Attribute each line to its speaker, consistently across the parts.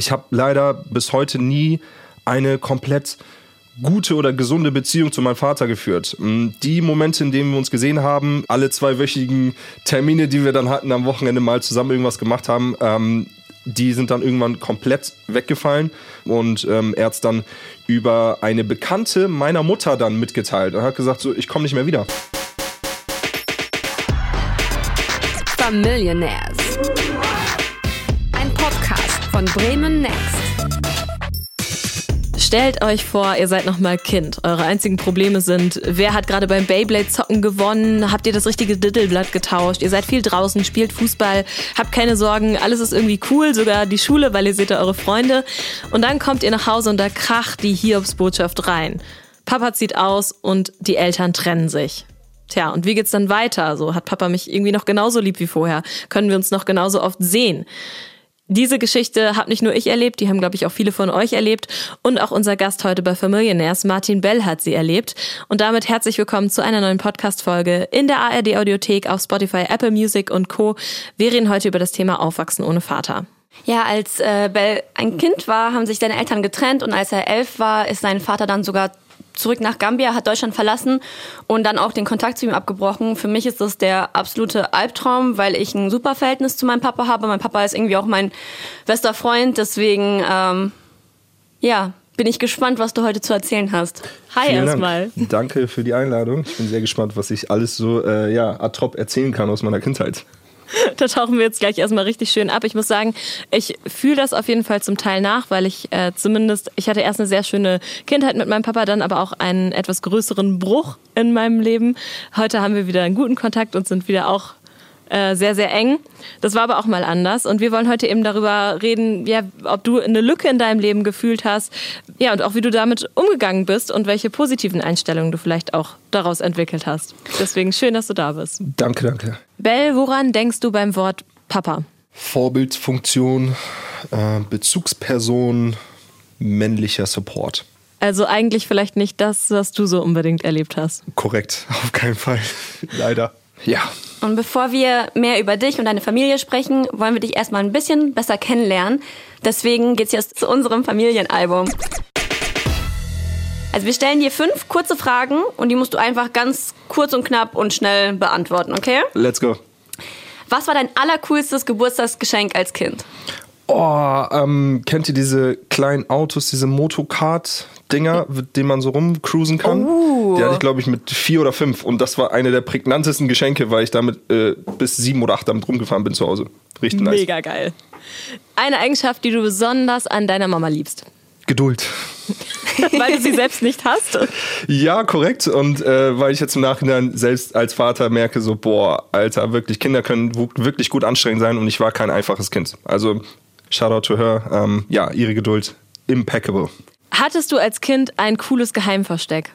Speaker 1: ich habe leider bis heute nie eine komplett gute oder gesunde Beziehung zu meinem Vater geführt. Mm, die Momente, in denen wir uns gesehen haben, alle zweiwöchigen Termine, die wir dann hatten, am Wochenende mal zusammen irgendwas gemacht haben, ähm, die sind dann irgendwann komplett weggefallen und ähm, er hat dann über eine Bekannte meiner Mutter dann mitgeteilt und hat gesagt, so, ich komme nicht mehr wieder.
Speaker 2: Familionaires. Von Bremen Next.
Speaker 3: Stellt euch vor, ihr seid noch mal Kind. Eure einzigen Probleme sind, wer hat gerade beim Beyblade-Zocken gewonnen? Habt ihr das richtige Dittelblatt getauscht? Ihr seid viel draußen, spielt Fußball, habt keine Sorgen, alles ist irgendwie cool, sogar die Schule, weil ihr seht da eure Freunde. Und dann kommt ihr nach Hause und da kracht die Hiobsbotschaft rein. Papa zieht aus und die Eltern trennen sich. Tja, und wie geht's dann weiter? So hat Papa mich irgendwie noch genauso lieb wie vorher? Können wir uns noch genauso oft sehen? Diese Geschichte habe nicht nur ich erlebt, die haben, glaube ich, auch viele von euch erlebt. Und auch unser Gast heute bei Familionaires, Martin Bell, hat sie erlebt. Und damit herzlich willkommen zu einer neuen Podcast-Folge in der ARD-Audiothek auf Spotify, Apple Music und Co. Wir reden heute über das Thema Aufwachsen ohne Vater.
Speaker 4: Ja, als äh, Bell ein Kind war, haben sich seine Eltern getrennt und als er elf war, ist sein Vater dann sogar zurück nach Gambia, hat Deutschland verlassen und dann auch den Kontakt zu ihm abgebrochen. Für mich ist das der absolute Albtraum, weil ich ein super Verhältnis zu meinem Papa habe. Mein Papa ist irgendwie auch mein bester Freund, deswegen ähm, ja, bin ich gespannt, was du heute zu erzählen hast.
Speaker 3: Hi erstmal.
Speaker 1: Danke für die Einladung. Ich bin sehr gespannt, was ich alles so äh, ja, ad hoc erzählen kann aus meiner Kindheit.
Speaker 3: da tauchen wir jetzt gleich erstmal richtig schön ab. Ich muss sagen, ich fühle das auf jeden Fall zum Teil nach, weil ich äh, zumindest, ich hatte erst eine sehr schöne Kindheit mit meinem Papa, dann aber auch einen etwas größeren Bruch in meinem Leben. Heute haben wir wieder einen guten Kontakt und sind wieder auch äh, sehr, sehr eng. Das war aber auch mal anders. Und wir wollen heute eben darüber reden, ja, ob du eine Lücke in deinem Leben gefühlt hast. Ja, und auch wie du damit umgegangen bist und welche positiven Einstellungen du vielleicht auch daraus entwickelt hast. Deswegen schön, dass du da bist.
Speaker 1: Danke, danke.
Speaker 3: Bell, woran denkst du beim Wort Papa?
Speaker 1: Vorbildfunktion, äh, Bezugsperson, männlicher Support.
Speaker 3: Also eigentlich vielleicht nicht das, was du so unbedingt erlebt hast.
Speaker 1: Korrekt, auf keinen Fall. Leider. Ja.
Speaker 4: Und bevor wir mehr über dich und deine Familie sprechen, wollen wir dich erstmal ein bisschen besser kennenlernen. Deswegen geht's jetzt zu unserem Familienalbum. Also wir stellen dir fünf kurze Fragen und die musst du einfach ganz kurz und knapp und schnell beantworten, okay?
Speaker 1: Let's go.
Speaker 4: Was war dein allercoolstes Geburtstagsgeschenk als Kind?
Speaker 1: Oh, ähm, kennt ihr diese kleinen Autos, diese Motocard-Dinger, mit denen man so rumcruisen kann?
Speaker 4: Oh.
Speaker 1: Die hatte ich, glaube ich, mit vier oder fünf. Und das war eine der prägnantesten Geschenke, weil ich damit äh, bis sieben oder acht damit rumgefahren bin zu Hause. Richtig nice.
Speaker 3: Mega geil. Eine Eigenschaft, die du besonders an deiner Mama liebst.
Speaker 1: Geduld.
Speaker 3: weil du sie selbst nicht hast.
Speaker 1: Ja, korrekt. Und äh, weil ich jetzt im Nachhinein selbst als Vater merke, so, boah, Alter, wirklich, Kinder können wirklich gut anstrengend sein und ich war kein einfaches Kind. Also, shout out to her. Ähm, ja, ihre Geduld, impeccable.
Speaker 3: Hattest du als Kind ein cooles Geheimversteck?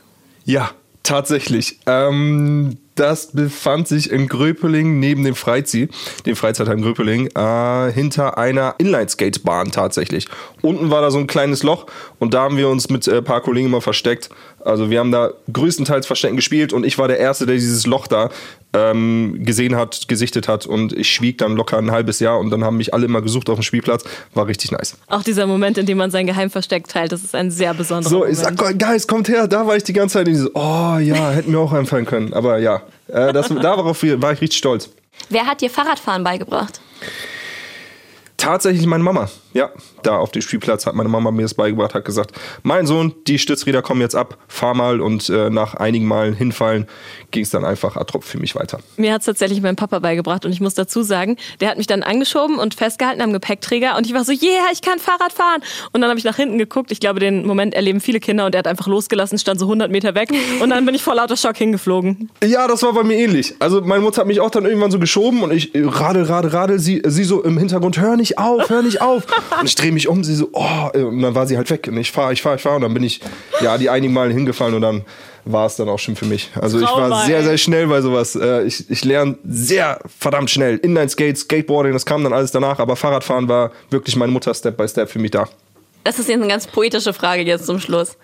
Speaker 1: Ja, tatsächlich. Ähm, das befand sich in Gröpeling neben dem Freizieh, dem Freizeitheim Gröpeling, äh, hinter einer Inline-Skatebahn tatsächlich. Unten war da so ein kleines Loch und da haben wir uns mit ein äh, paar Kollegen immer versteckt. Also wir haben da größtenteils Verstecken gespielt und ich war der Erste, der dieses Loch da ähm, gesehen hat, gesichtet hat und ich schwieg dann locker ein halbes Jahr und dann haben mich alle immer gesucht auf dem Spielplatz. War richtig nice.
Speaker 3: Auch dieser Moment, in dem man sein Geheimversteck teilt, das ist ein sehr besonderer
Speaker 1: So,
Speaker 3: Moment.
Speaker 1: ich sag, Guys, kommt her, da war ich die ganze Zeit in dieses, oh ja, hätten mir auch einfallen können. Aber ja, äh, das, darauf war ich richtig stolz.
Speaker 4: Wer hat dir Fahrradfahren beigebracht?
Speaker 1: Tatsächlich meine Mama. Ja, da auf dem Spielplatz hat meine Mama mir das beigebracht, hat gesagt, mein Sohn, die Stützräder kommen jetzt ab, fahr mal und äh, nach einigen Malen hinfallen ging es dann einfach ad hoc für mich weiter.
Speaker 3: Mir hat es tatsächlich mein Papa beigebracht und ich muss dazu sagen, der hat mich dann angeschoben und festgehalten am Gepäckträger und ich war so, yeah, ich kann Fahrrad fahren. Und dann habe ich nach hinten geguckt, ich glaube, den Moment erleben viele Kinder und er hat einfach losgelassen, stand so 100 Meter weg und dann bin ich vor lauter Schock hingeflogen.
Speaker 1: Ja, das war bei mir ähnlich. Also meine Mutter hat mich auch dann irgendwann so geschoben und ich äh, radel, radel, radel, sie, sie so im Hintergrund, hör nicht auf, hör nicht auf. Und ich drehe mich um, sie so, oh, und dann war sie halt weg. Und ich fahre, ich fahre, ich fahre. Und dann bin ich ja die einigen Male hingefallen und dann war es dann auch schon für mich. Also ich war sehr, sehr schnell bei sowas. Äh, Ich, ich lerne sehr verdammt schnell. Inline-Skate, Skateboarding, das kam dann alles danach. Aber Fahrradfahren war wirklich meine Mutter Step by Step für mich da.
Speaker 4: Das ist jetzt eine ganz poetische Frage jetzt zum Schluss.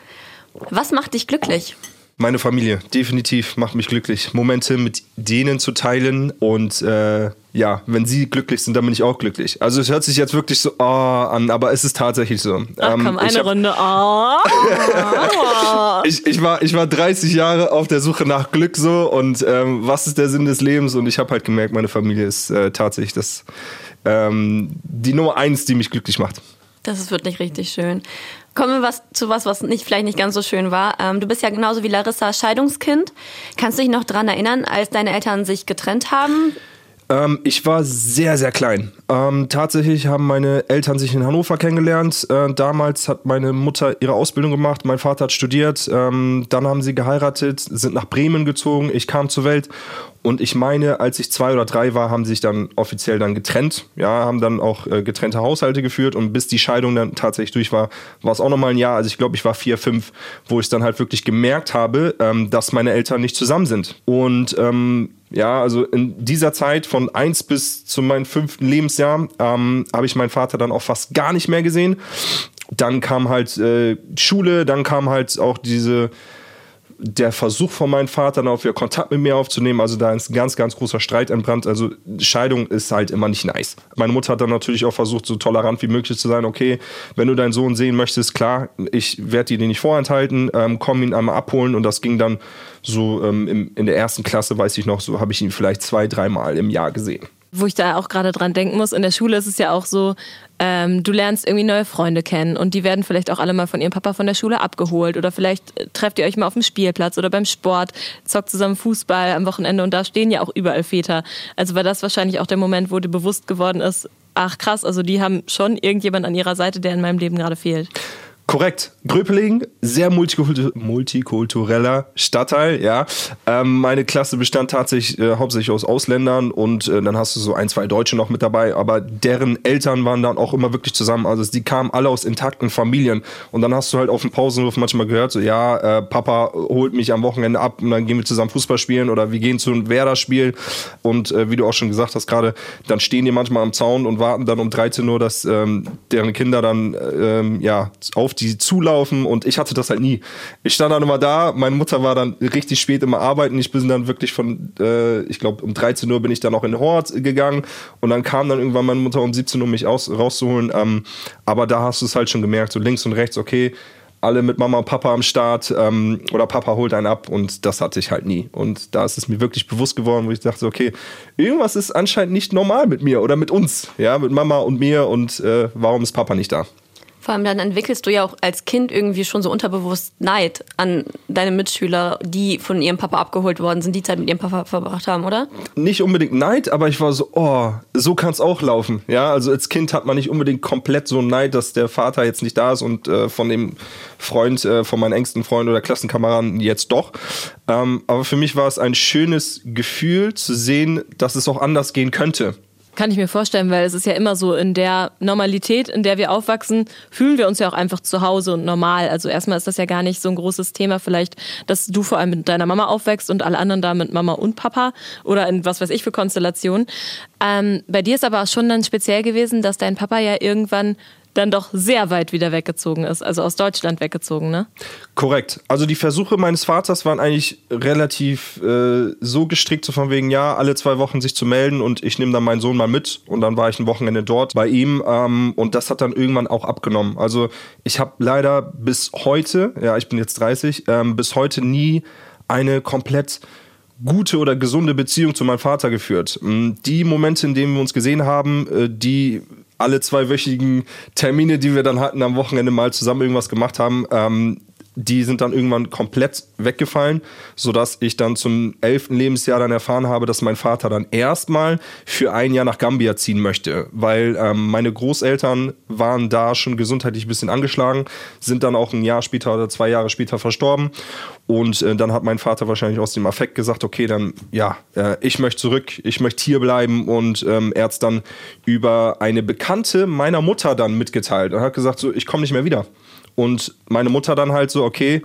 Speaker 4: Was macht dich glücklich?
Speaker 1: Meine Familie, definitiv, macht mich glücklich. Momente mit denen zu teilen und äh, ja, wenn sie glücklich sind, dann bin ich auch glücklich. Also es hört sich jetzt wirklich so oh, an, aber es ist tatsächlich so.
Speaker 3: Ach komm,
Speaker 1: Ähm,
Speaker 3: eine
Speaker 1: ich hab-
Speaker 3: Runde. Oh.
Speaker 1: ich, ich, war, ich war 30 Jahre auf der Suche nach Glück so und ähm, was ist der Sinn des Lebens? Und ich habe halt gemerkt, meine Familie ist äh, tatsächlich das, ähm, die Nummer eins, die mich glücklich macht.
Speaker 4: Das ist wirklich richtig schön. Kommen wir was, zu was, was nicht, vielleicht nicht ganz so schön war. Ähm, du bist ja genauso wie Larissa Scheidungskind. Kannst du dich noch dran erinnern, als deine Eltern sich getrennt haben?
Speaker 1: Ähm, ich war sehr, sehr klein. Ähm, tatsächlich haben meine Eltern sich in Hannover kennengelernt. Äh, damals hat meine Mutter ihre Ausbildung gemacht, mein Vater hat studiert. Ähm, dann haben sie geheiratet, sind nach Bremen gezogen. Ich kam zur Welt. Und ich meine, als ich zwei oder drei war, haben sie sich dann offiziell dann getrennt. Ja, haben dann auch äh, getrennte Haushalte geführt. Und bis die Scheidung dann tatsächlich durch war, war es auch nochmal ein Jahr. Also ich glaube, ich war vier, fünf, wo ich dann halt wirklich gemerkt habe, ähm, dass meine Eltern nicht zusammen sind. Und ähm, ja, also in dieser Zeit von eins bis zu meinem fünften Lebensjahr ähm, habe ich meinen Vater dann auch fast gar nicht mehr gesehen. Dann kam halt äh, Schule, dann kam halt auch diese der Versuch von meinem Vater, dann auch wieder Kontakt mit mir aufzunehmen. Also da ist ein ganz, ganz großer Streit entbrannt. Also Scheidung ist halt immer nicht nice. Meine Mutter hat dann natürlich auch versucht, so tolerant wie möglich zu sein. Okay, wenn du deinen Sohn sehen möchtest, klar, ich werde dir den nicht vorenthalten, ähm, komm ihn einmal abholen. Und das ging dann so ähm, in der ersten Klasse, weiß ich noch, so habe ich ihn vielleicht zwei, dreimal im Jahr gesehen.
Speaker 3: Wo ich da auch gerade dran denken muss, in der Schule ist es ja auch so, ähm, du lernst irgendwie neue Freunde kennen und die werden vielleicht auch alle mal von ihrem Papa von der Schule abgeholt oder vielleicht äh, trefft ihr euch mal auf dem Spielplatz oder beim Sport, zockt zusammen Fußball am Wochenende und da stehen ja auch überall Väter. Also war das wahrscheinlich auch der Moment, wo dir bewusst geworden ist, ach krass, also die haben schon irgendjemand an ihrer Seite, der in meinem Leben gerade fehlt.
Speaker 1: Korrekt. Gröpeling, sehr multikultu multikultureller Stadtteil, ja. Ähm, meine Klasse bestand tatsächlich äh, hauptsächlich aus Ausländern und äh, dann hast du so ein, zwei Deutsche noch mit dabei, aber deren Eltern waren dann auch immer wirklich zusammen. Also die kamen alle aus intakten Familien und dann hast du halt auf dem Pausenhof manchmal gehört, so ja, äh, Papa holt mich am Wochenende ab und dann gehen wir zusammen Fußball spielen oder wir gehen zu einem Werder-Spiel und äh, wie du auch schon gesagt hast gerade, dann stehen die manchmal am Zaun und warten dann um 13 Uhr, dass ähm, deren Kinder dann ähm, ja auf die zulaufen und ich hatte das halt nie. Ich stand dann immer da, meine Mutter war dann richtig spät immer arbeiten, ich bin dann wirklich von, äh, ich glaube um 13 Uhr bin ich dann auch in den Hort gegangen und dann kam dann irgendwann meine Mutter um 17 Uhr mich aus, rauszuholen, ähm, aber da hast du es halt schon gemerkt, so links und rechts, okay, alle mit Mama und Papa am Start ähm, oder Papa holt einen ab und das hatte ich halt nie. Und da ist es mir wirklich bewusst geworden, wo ich dachte, okay, irgendwas ist anscheinend nicht normal mit mir oder mit uns, ja, mit Mama und mir und äh, warum ist Papa nicht da?
Speaker 4: Vor allem dann entwickelst du ja auch als Kind irgendwie schon so unterbewusst Neid an deine Mitschüler, die von ihrem Papa abgeholt worden sind, die Zeit mit ihrem Papa verbracht haben, oder?
Speaker 1: Nicht unbedingt Neid, aber ich war so, oh, so kann es auch laufen. Ja, also als Kind hat man nicht unbedingt komplett so Neid, dass der Vater jetzt nicht da ist und äh, von dem Freund, äh, von meinen engsten Freunden oder Klassenkameraden jetzt doch. Ähm, aber für mich war es ein schönes Gefühl zu sehen, dass es auch anders gehen könnte.
Speaker 3: Kann ich mir vorstellen, weil es ist ja immer so, in der Normalität, in der wir aufwachsen, fühlen wir uns ja auch einfach zu Hause und normal. Also erstmal ist das ja gar nicht so ein großes Thema, vielleicht, dass du vor allem mit deiner Mama aufwächst und alle anderen da mit Mama und Papa oder in was weiß ich für Konstellationen. Ähm, bei dir ist aber auch schon dann speziell gewesen, dass dein Papa ja irgendwann dann doch sehr weit wieder weggezogen ist, also aus Deutschland weggezogen, ne?
Speaker 1: Korrekt. Also die Versuche meines Vaters waren eigentlich relativ äh, so gestrickt, so von wegen, ja, alle zwei Wochen sich zu melden und ich nehme dann meinen Sohn mal mit und dann war ich ein Wochenende dort bei ihm ähm, und das hat dann irgendwann auch abgenommen. Also ich habe leider bis heute, ja, ich bin jetzt 30, ähm, bis heute nie eine komplett gute oder gesunde Beziehung zu meinem Vater geführt. Mm, Die Momente, in denen wir uns gesehen haben, äh, die alle zweiwöchigen Termine, die wir dann hatten, am Wochenende mal zusammen irgendwas gemacht haben, ähm, die sind dann irgendwann komplett weggefallen, sodass ich dann zum elften Lebensjahr dann erfahren habe, dass mein Vater dann erstmal für ein Jahr nach Gambia ziehen möchte, weil ähm, meine Großeltern waren da schon gesundheitlich ein bisschen angeschlagen, sind dann auch ein Jahr später oder zwei Jahre später verstorben. Und äh, dann hat mein Vater wahrscheinlich aus dem Affekt gesagt, okay, dann ja, äh, ich möchte zurück, ich möchte hier bleiben. Und ähm, er hat es dann über eine Bekannte meiner Mutter dann mitgeteilt und hat gesagt, so, ich komme nicht mehr wieder. Und meine Mutter dann halt so, okay,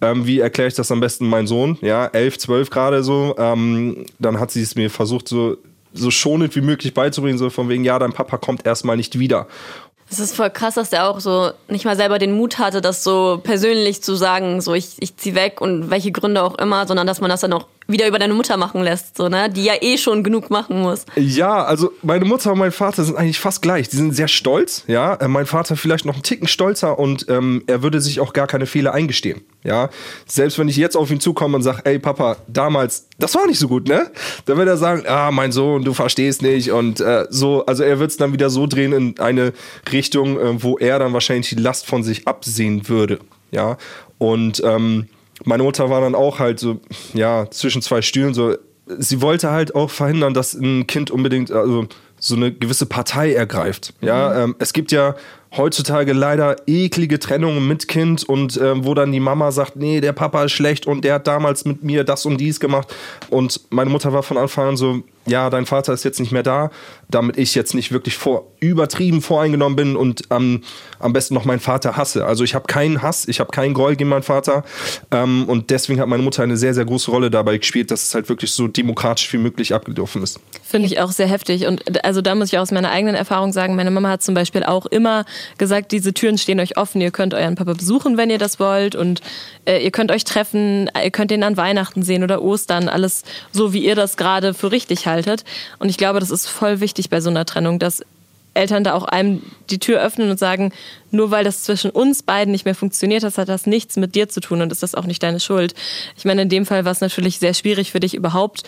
Speaker 1: ähm, wie erkläre ich das am besten meinem Sohn? Ja, elf, zwölf gerade so. Ähm, dann hat sie es mir versucht, so, so schonend wie möglich beizubringen, so von wegen, ja, dein Papa kommt erstmal nicht wieder.
Speaker 4: Es ist voll krass, dass der auch so nicht mal selber den Mut hatte, das so persönlich zu sagen, so ich, ich zieh weg und welche Gründe auch immer, sondern dass man das dann auch wieder über deine Mutter machen lässt, so, ne? Die ja eh schon genug machen muss.
Speaker 1: Ja, also meine Mutter und mein Vater sind eigentlich fast gleich. Die sind sehr stolz, ja. Äh, mein Vater vielleicht noch einen Ticken stolzer und ähm, er würde sich auch gar keine Fehler eingestehen. Ja, selbst wenn ich jetzt auf ihn zukomme und sage, ey Papa, damals, das war nicht so gut, ne? Dann wird er sagen, ah, mein Sohn, du verstehst nicht und äh, so, also er wird es dann wieder so drehen in eine Richtung, äh, wo er dann wahrscheinlich die Last von sich absehen würde, ja. Und ähm, meine Mutter war dann auch halt so, ja, zwischen zwei Stühlen so. Sie wollte halt auch verhindern, dass ein Kind unbedingt, also so eine gewisse Partei ergreift. Ja, ähm, es gibt ja heutzutage leider eklige Trennungen mit Kind und ähm, wo dann die Mama sagt, nee, der Papa ist schlecht und der hat damals mit mir das und dies gemacht. Und meine Mutter war von Anfang an so, ja, dein Vater ist jetzt nicht mehr da, damit ich jetzt nicht wirklich vor, übertrieben voreingenommen bin und ähm, am besten noch meinen Vater hasse. Also ich habe keinen Hass, ich habe keinen Groll gegen meinen Vater ähm, und deswegen hat meine Mutter eine sehr, sehr große Rolle dabei gespielt, dass es halt wirklich so demokratisch wie möglich abgelaufen ist.
Speaker 3: Finde ich auch sehr heftig. Und also da muss ich aus meiner eigenen Erfahrung sagen, meine Mama hat zum Beispiel auch immer gesagt, diese Türen stehen euch offen, ihr könnt euren Papa besuchen, wenn ihr das wollt und äh, ihr könnt euch treffen, ihr könnt ihn an Weihnachten sehen oder Ostern, alles so, wie ihr das gerade für richtig haltet. Und ich glaube, das ist voll wichtig bei so einer Trennung, dass Eltern da auch einem die Tür öffnen und sagen, nur weil das zwischen uns beiden nicht mehr funktioniert hat, hat das nichts mit dir zu tun und ist das auch nicht deine Schuld. Ich meine, in dem Fall war es natürlich sehr schwierig für dich überhaupt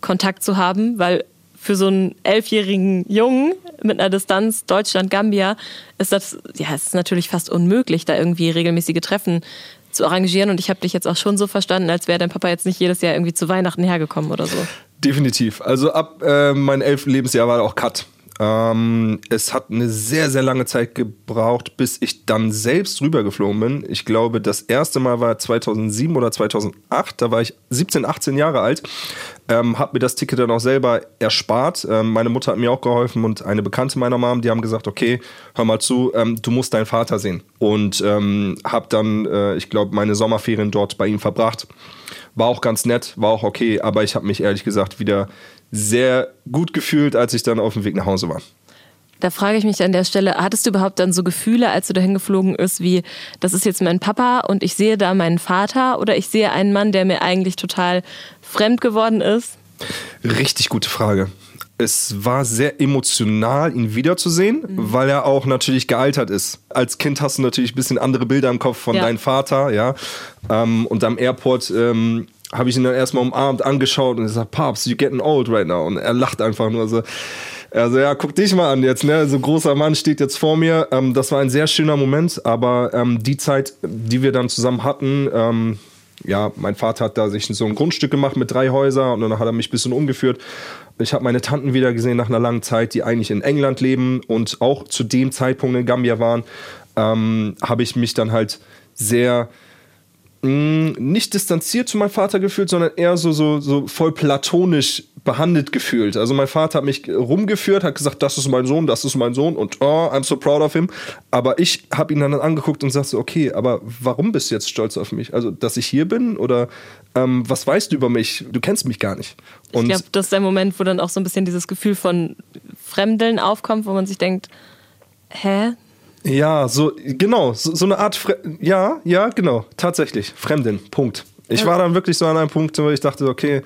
Speaker 3: Kontakt zu haben, weil für so einen elfjährigen Jungen mit einer Distanz Deutschland-Gambia ist das, ja, es ist natürlich fast unmöglich, da irgendwie regelmäßige Treffen zu arrangieren. Und ich habe dich jetzt auch schon so verstanden, als wäre dein Papa jetzt nicht jedes Jahr irgendwie zu Weihnachten hergekommen oder so.
Speaker 1: Definitiv. Also ab äh, meinem elften Lebensjahr war auch Cut. Ähm, es hat eine sehr, sehr lange Zeit gebraucht, bis ich dann selbst rübergeflogen bin. Ich glaube, das erste Mal war 2007 oder 2008. Da war ich 17, 18 Jahre alt. Ähm, habe mir das Ticket dann auch selber erspart. Ähm, meine Mutter hat mir auch geholfen und eine Bekannte meiner Mom, die haben gesagt, okay, hör mal zu, ähm, du musst deinen Vater sehen. Und ähm, habe dann, äh, ich glaube, meine Sommerferien dort bei ihm verbracht. War auch ganz nett, war auch okay, aber ich habe mich ehrlich gesagt wieder sehr gut gefühlt, als ich dann auf dem Weg nach Hause war.
Speaker 3: Da frage ich mich an der Stelle, hattest du überhaupt dann so Gefühle, als du dahin geflogen bist, wie, das ist jetzt mein Papa und ich sehe da meinen Vater oder ich sehe einen Mann, der mir eigentlich total fremd geworden ist?
Speaker 1: Richtig gute Frage. Es war sehr emotional, ihn wiederzusehen, mhm. weil er auch natürlich gealtert ist. Als Kind hast du natürlich ein bisschen andere Bilder im Kopf von ja. deinem Vater, ja. Ähm, und am Airport ähm, habe ich ihn dann erstmal umarmt angeschaut und gesagt, Papst, you're getting old right now. Und er lacht einfach nur so. Also ja, guck dich mal an jetzt, ne? So großer Mann steht jetzt vor mir. Ähm, das war ein sehr schöner Moment, aber ähm, die Zeit, die wir dann zusammen hatten, ähm, ja, mein Vater hat da sich so ein Grundstück gemacht mit drei Häusern und dann hat er mich ein bisschen umgeführt. Ich habe meine Tanten wieder gesehen nach einer langen Zeit, die eigentlich in England leben und auch zu dem Zeitpunkt in Gambia waren. Ähm, habe ich mich dann halt sehr mh, nicht distanziert zu meinem Vater gefühlt, sondern eher so, so, so voll platonisch behandelt gefühlt. Also mein Vater hat mich rumgeführt, hat gesagt, das ist mein Sohn, das ist mein Sohn und oh, I'm so proud of him. Aber ich habe ihn dann angeguckt und sagte, okay, aber warum bist du jetzt stolz auf mich? Also, dass ich hier bin oder ähm, was weißt du über mich? Du kennst mich gar nicht.
Speaker 3: Und ich glaube, das ist der Moment, wo dann auch so ein bisschen dieses Gefühl von Fremdeln aufkommt, wo man sich denkt, hä?
Speaker 1: Ja, so, genau, so, so eine Art, Fre ja, ja, genau, tatsächlich, Fremden, Punkt. Ich war dann wirklich so an einem Punkt, wo ich dachte, okay,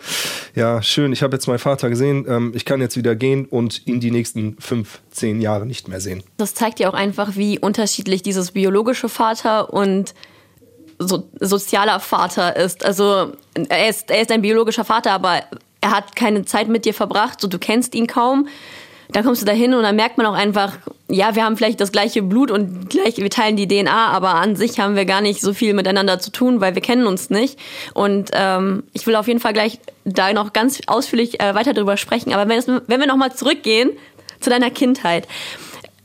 Speaker 1: ja, schön, ich habe jetzt meinen Vater gesehen, ähm, ich kann jetzt wieder gehen und ihn die nächsten fünf, zehn Jahre nicht mehr sehen.
Speaker 4: Das zeigt ja auch einfach, wie unterschiedlich dieses biologische Vater und so, sozialer Vater ist. Also er ist, er ist ein biologischer Vater, aber er hat keine Zeit mit dir verbracht, so du kennst ihn kaum dann kommst du da hin und dann merkt man auch einfach, ja, wir haben vielleicht das gleiche Blut und gleich, wir teilen die DNA, aber an sich haben wir gar nicht so viel miteinander zu tun, weil wir kennen uns nicht. Und ähm, ich will auf jeden Fall gleich da noch ganz ausführlich äh, weiter drüber sprechen. Aber wenn, es, wenn wir nochmal zurückgehen zu deiner Kindheit.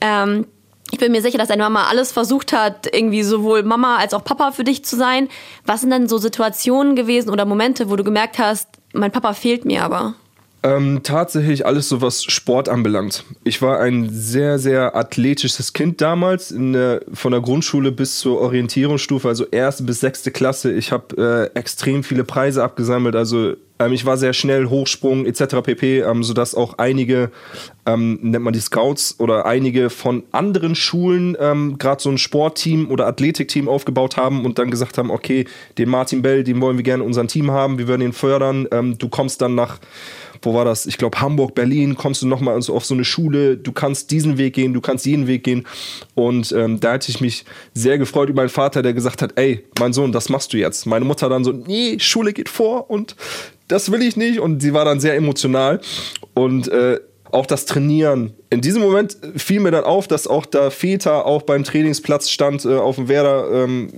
Speaker 4: Ähm, ich bin mir sicher, dass deine Mama alles versucht hat, irgendwie sowohl Mama als auch Papa für dich zu sein. Was sind denn so Situationen gewesen oder Momente, wo du gemerkt hast, mein Papa fehlt mir aber?
Speaker 1: Ähm, tatsächlich alles so, was Sport anbelangt. Ich war ein sehr, sehr athletisches Kind damals, der, von der Grundschule bis zur Orientierungsstufe, also erste bis sechste Klasse. Ich habe äh, extrem viele Preise abgesammelt, also ähm, ich war sehr schnell, Hochsprung etc. pp, ähm, sodass auch einige ähm, nennt man die Scouts oder einige von anderen Schulen ähm, gerade so ein Sportteam oder Athletikteam aufgebaut haben und dann gesagt haben, okay, den Martin Bell, den wollen wir gerne in unserem Team haben, wir würden ihn fördern. Ähm, du kommst dann nach wo war das? Ich glaube, Hamburg, Berlin, kommst du nochmal auf so eine Schule, du kannst diesen Weg gehen, du kannst jeden Weg gehen. Und ähm, da hätte ich mich sehr gefreut über meinen Vater, der gesagt hat, ey, mein Sohn, das machst du jetzt. Meine Mutter dann so, nee, Schule geht vor und das will ich nicht. Und sie war dann sehr emotional. Und äh, auch das Trainieren. In diesem Moment fiel mir dann auf, dass auch da Väter auch beim Trainingsplatz stand, äh, auf dem Werder ähm,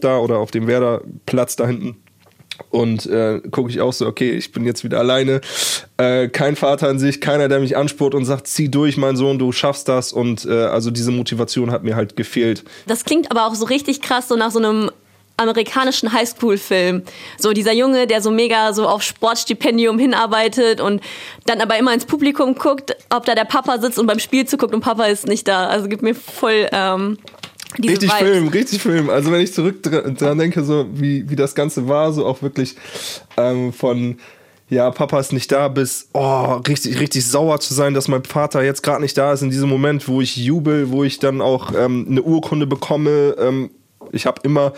Speaker 1: da oder auf dem Werder Platz da hinten. Und äh, gucke ich auch so, okay, ich bin jetzt wieder alleine. Äh, kein Vater an sich, keiner, der mich anspurt und sagt, zieh durch, mein Sohn, du schaffst das. Und äh, also diese Motivation hat mir halt gefehlt.
Speaker 4: Das klingt aber auch so richtig krass, so nach so einem amerikanischen Highschool-Film. So dieser Junge, der so mega so auf Sportstipendium hinarbeitet und dann aber immer ins Publikum guckt, ob da der Papa sitzt und beim Spiel zuguckt und Papa ist nicht da. Also gibt mir voll ähm, diese
Speaker 1: richtig
Speaker 4: Vibes.
Speaker 1: Film, richtig Film. Also wenn ich zurück dr- dran denke, so wie, wie das Ganze war, so auch wirklich ähm, von ja, Papa ist nicht da, bis oh, richtig, richtig sauer zu sein, dass mein Vater jetzt gerade nicht da ist in diesem Moment, wo ich jubel, wo ich dann auch ähm, eine Urkunde bekomme. Ähm, ich habe immer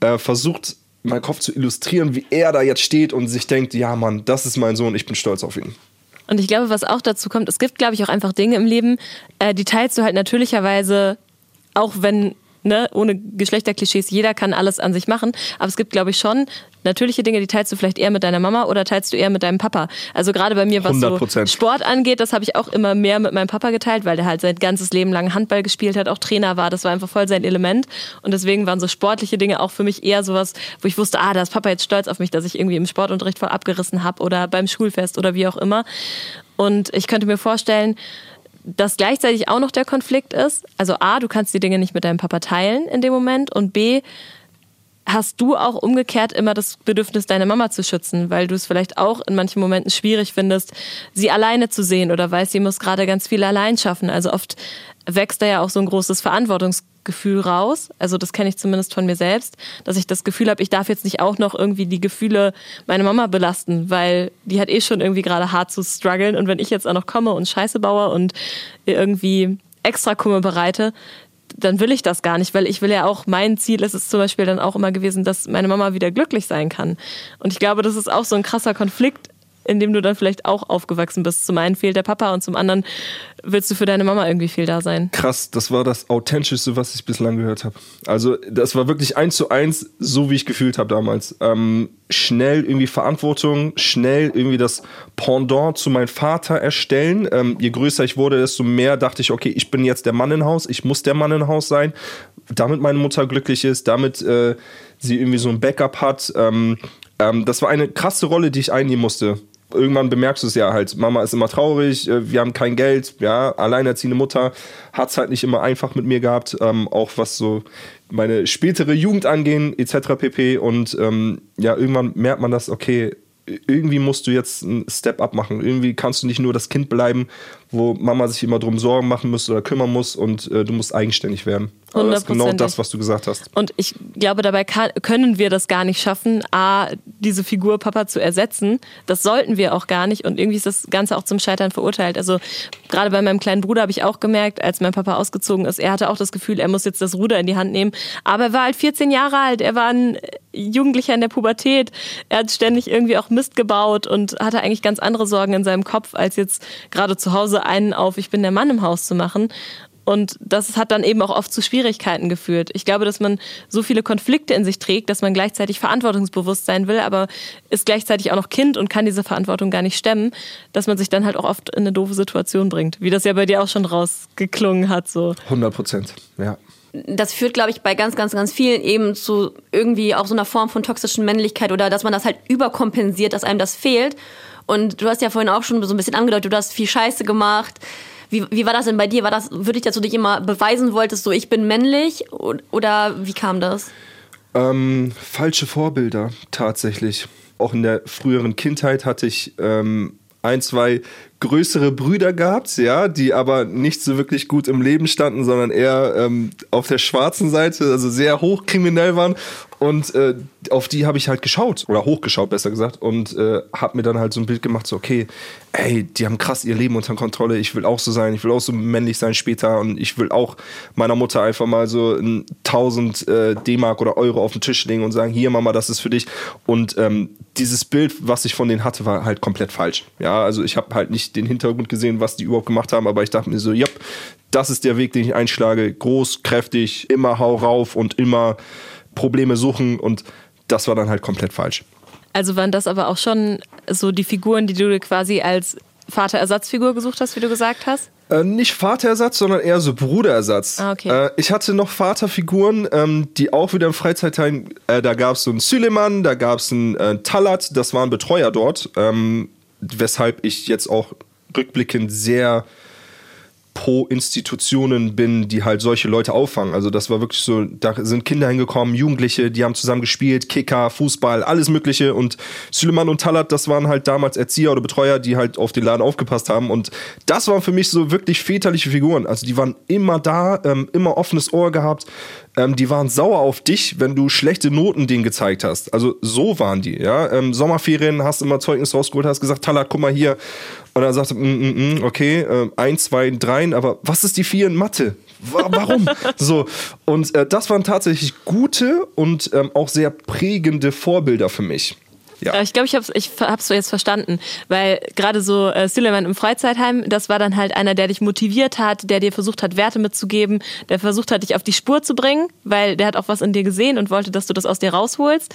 Speaker 1: äh, versucht, meinen Kopf zu illustrieren, wie er da jetzt steht und sich denkt, ja Mann, das ist mein Sohn, ich bin stolz auf ihn.
Speaker 3: Und ich glaube, was auch dazu kommt, es gibt, glaube ich, auch einfach Dinge im Leben, äh, die teilst du halt natürlicherweise, auch wenn, ne, ohne Geschlechterklischees, jeder kann alles an sich machen. Aber es gibt, glaube ich, schon natürliche Dinge, die teilst du vielleicht eher mit deiner Mama oder teilst du eher mit deinem Papa. Also gerade bei mir, was so
Speaker 1: 100%.
Speaker 3: Sport angeht, das habe ich auch immer mehr mit meinem Papa geteilt, weil der halt sein ganzes Leben lang Handball gespielt hat, auch Trainer war. Das war einfach voll sein Element. Und deswegen waren so sportliche Dinge auch für mich eher sowas, wo ich wusste, ah, da ist Papa jetzt stolz auf mich, dass ich irgendwie im Sportunterricht voll abgerissen habe oder beim Schulfest oder wie auch immer. Und ich könnte mir vorstellen, dass gleichzeitig auch noch der Konflikt ist. Also A, du kannst die Dinge nicht mit deinem Papa teilen in dem Moment und B, hast du auch umgekehrt immer das Bedürfnis, deine Mama zu schützen, weil du es vielleicht auch in manchen Momenten schwierig findest, sie alleine zu sehen oder weißt, sie muss gerade ganz viel allein schaffen. Also oft wächst da ja auch so ein großes Verantwortungsgefühl raus. Also das kenne ich zumindest von mir selbst, dass ich das Gefühl habe, ich darf jetzt nicht auch noch irgendwie die Gefühle meiner Mama belasten, weil die hat eh schon irgendwie gerade hart zu strugglen und wenn ich jetzt auch noch komme und Scheiße baue und irgendwie extra Kummer bereite, dann will ich das gar nicht, weil ich will ja auch, mein Ziel ist es zum Beispiel dann auch immer gewesen, dass meine Mama wieder glücklich sein kann. Und ich glaube, das ist auch so ein krasser Konflikt, in dem du dann vielleicht auch aufgewachsen bist. Zum einen fehlt der Papa und zum anderen willst du für deine Mama irgendwie viel da sein.
Speaker 1: Krass, das war das Authentischste, was ich bislang gehört habe. Also, das war wirklich eins zu eins, so wie ich gefühlt habe damals. Ähm, schnell irgendwie Verantwortung, schnell irgendwie das Pendant zu meinem Vater erstellen. Ähm, je größer ich wurde, desto mehr dachte ich, okay, ich bin jetzt der Mann im Haus, ich muss der Mann im Haus sein, damit meine Mutter glücklich ist, damit äh, sie irgendwie so ein Backup hat. Ähm, ähm, das war eine krasse Rolle, die ich einnehmen musste irgendwann bemerkst du es ja halt, Mama ist immer traurig, äh, wir haben kein Geld, ja, alleinerziehende Mutter hat es halt nicht immer einfach mit mir gehabt, ähm, auch was so meine spätere Jugend angehen, etc. pp. Und ähm, ja, irgendwann merkt man das, okay, irgendwie musst du jetzt einen Step up machen. Irgendwie kannst du nicht nur das Kind bleiben, wo Mama sich immer drum Sorgen machen muss oder kümmern muss und äh, du musst eigenständig werden. Also das ist genau das, was du gesagt hast.
Speaker 3: Und ich glaube, dabei kann, können wir das gar nicht schaffen, A, diese Figur Papa zu ersetzen. Das sollten wir auch gar nicht. Und irgendwie ist das Ganze auch zum Scheitern verurteilt. Also gerade bei meinem kleinen Bruder habe ich auch gemerkt, als mein Papa ausgezogen ist, er hatte auch das Gefühl, er muss jetzt das Ruder in die Hand nehmen. Aber er war halt 14 Jahre alt, er war ein Jugendlicher in der Pubertät. Er hat ständig irgendwie auch Mist gebaut und hatte eigentlich ganz andere Sorgen in seinem Kopf, als jetzt gerade zu Hause einen auf, ich bin der Mann im Haus zu machen. Und das hat dann eben auch oft zu Schwierigkeiten geführt. Ich glaube, dass man so viele Konflikte in sich trägt, dass man gleichzeitig verantwortungsbewusst sein will, aber ist gleichzeitig auch noch Kind und kann diese Verantwortung gar nicht stemmen, dass man sich dann halt auch oft in eine doofe Situation bringt. Wie das ja bei dir auch schon rausgeklungen hat, so.
Speaker 1: 100 Prozent, ja.
Speaker 4: Das führt, glaube ich, bei ganz, ganz, ganz vielen eben zu irgendwie auch so einer Form von toxischen Männlichkeit oder dass man das halt überkompensiert, dass einem das fehlt. Und du hast ja vorhin auch schon so ein bisschen angedeutet, du hast viel Scheiße gemacht. Wie, wie war das denn bei dir? War das wirklich, dass du dich immer beweisen wolltest, so ich bin männlich? Oder wie kam das?
Speaker 1: Ähm, falsche Vorbilder tatsächlich. Auch in der früheren Kindheit hatte ich ähm, ein, zwei größere Brüder gehabt, ja, die aber nicht so wirklich gut im Leben standen, sondern eher ähm, auf der schwarzen Seite, also sehr hochkriminell waren. Und äh, auf die habe ich halt geschaut, oder hochgeschaut, besser gesagt, und äh, habe mir dann halt so ein Bild gemacht, so, okay, ey, die haben krass ihr Leben unter Kontrolle, ich will auch so sein, ich will auch so männlich sein später und ich will auch meiner Mutter einfach mal so ein 1000 äh, D-Mark oder Euro auf den Tisch legen und sagen, hier Mama, das ist für dich. Und ähm, dieses Bild, was ich von denen hatte, war halt komplett falsch. Ja, also ich habe halt nicht den Hintergrund gesehen, was die überhaupt gemacht haben, aber ich dachte mir so, ja, das ist der Weg, den ich einschlage, groß, kräftig, immer hau rauf und immer Probleme suchen und das war dann halt komplett falsch.
Speaker 3: Also waren das aber auch schon so die Figuren, die du quasi als Vaterersatzfigur gesucht hast, wie du gesagt hast?
Speaker 1: Äh, nicht Vaterersatz, sondern eher so Bruderersatz.
Speaker 3: Ah, okay.
Speaker 1: Äh, ich hatte noch Vaterfiguren, ähm, die auch wieder im Freizeitheim, äh, da gab es so einen Süleyman, da gab es einen äh, Talat, das waren Betreuer dort, ähm, weshalb ich jetzt auch rückblickend sehr pro Institutionen bin, die halt solche Leute auffangen. Also das war wirklich so, da sind Kinder hingekommen, Jugendliche, die haben zusammen gespielt, Kicker, Fußball, alles Mögliche. Und Süleyman und Talat, das waren halt damals Erzieher oder Betreuer, die halt auf den Laden aufgepasst haben. Und das waren für mich so wirklich väterliche Figuren. Also die waren immer da, ähm, immer offenes Ohr gehabt. Ähm, die waren sauer auf dich, wenn du schlechte Noten denen gezeigt hast. Also so waren die, ja. Ähm, Sommerferien hast immer Zeugnis rausgeholt, hast gesagt, Talat, guck mal hier. Und dann sagte, mm, mm, mm, okay, äh, eins, zwei, drei, aber was ist die vier in Mathe? Warum? so, und äh, das waren tatsächlich gute und ähm, auch sehr prägende Vorbilder für mich.
Speaker 3: Ja. Ich glaube, ich habe es ich hab's so jetzt verstanden, weil gerade so äh, Suleiman im Freizeitheim, das war dann halt einer, der dich motiviert hat, der dir versucht hat, Werte mitzugeben, der versucht hat, dich auf die Spur zu bringen, weil der hat auch was in dir gesehen und wollte, dass du das aus dir rausholst.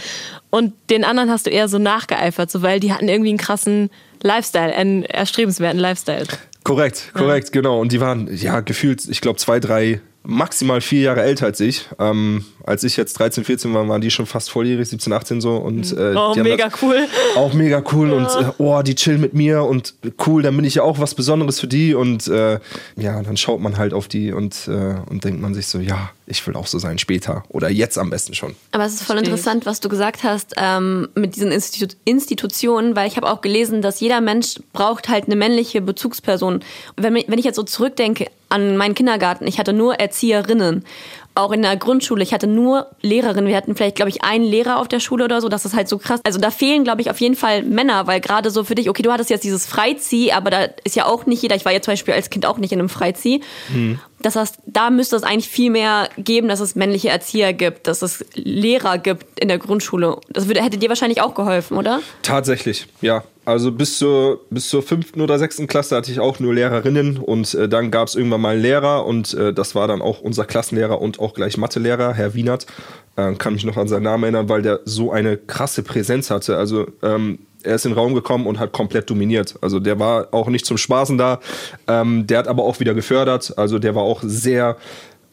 Speaker 3: Und den anderen hast du eher so nachgeeifert, so weil die hatten irgendwie einen krassen Lifestyle, einen erstrebenswerten Lifestyle.
Speaker 1: Korrekt, korrekt, ja. genau. Und die waren ja gefühlt, ich glaube, zwei, drei, maximal vier Jahre älter als ich. Ähm, als ich jetzt 13, 14 war, waren die schon fast volljährig, 17, 18 so. Und,
Speaker 3: äh, oh, mega cool.
Speaker 1: Auch mega cool. Ja. Und äh, oh, die chillen mit mir und cool, dann bin ich ja auch was Besonderes für die. Und äh, ja, dann schaut man halt auf die und, äh, und denkt man sich so, ja, ich will auch so sein später oder jetzt am besten schon.
Speaker 4: Aber es ist voll interessant, was du gesagt hast ähm, mit diesen Institu Institutionen, weil ich habe auch gelesen, dass jeder Mensch braucht halt eine männliche Bezugsperson. Wenn, wenn ich jetzt so zurückdenke an meinen Kindergarten, ich hatte nur Erzieherinnen auch in der Grundschule, ich hatte nur Lehrerinnen. Wir hatten vielleicht, glaube ich, einen Lehrer auf der Schule oder so. Das ist halt so krass. Also da fehlen, glaube ich, auf jeden Fall Männer, weil gerade so für dich, okay, du hattest jetzt dieses Freizieh, aber da ist ja auch nicht jeder. Ich war ja zum Beispiel als Kind auch nicht in einem Freizieh. Mhm. Das heißt, da müsste es eigentlich viel mehr geben, dass es männliche Erzieher gibt, dass es Lehrer gibt in der Grundschule. Das würde, hätte dir wahrscheinlich auch geholfen, oder?
Speaker 1: Tatsächlich, ja. Also bis zur, bis zur fünften oder sechsten Klasse hatte ich auch nur Lehrerinnen und äh, dann gab es irgendwann mal einen Lehrer und äh, das war dann auch unser Klassenlehrer und auch gleich Mathelehrer, Herr Wienert. Äh, kann mich noch an seinen Namen erinnern, weil der so eine krasse Präsenz hatte. Also ähm, er ist in den Raum gekommen und hat komplett dominiert. Also der war auch nicht zum Spaßen da. Ähm, der hat aber auch wieder gefördert. Also der war auch sehr,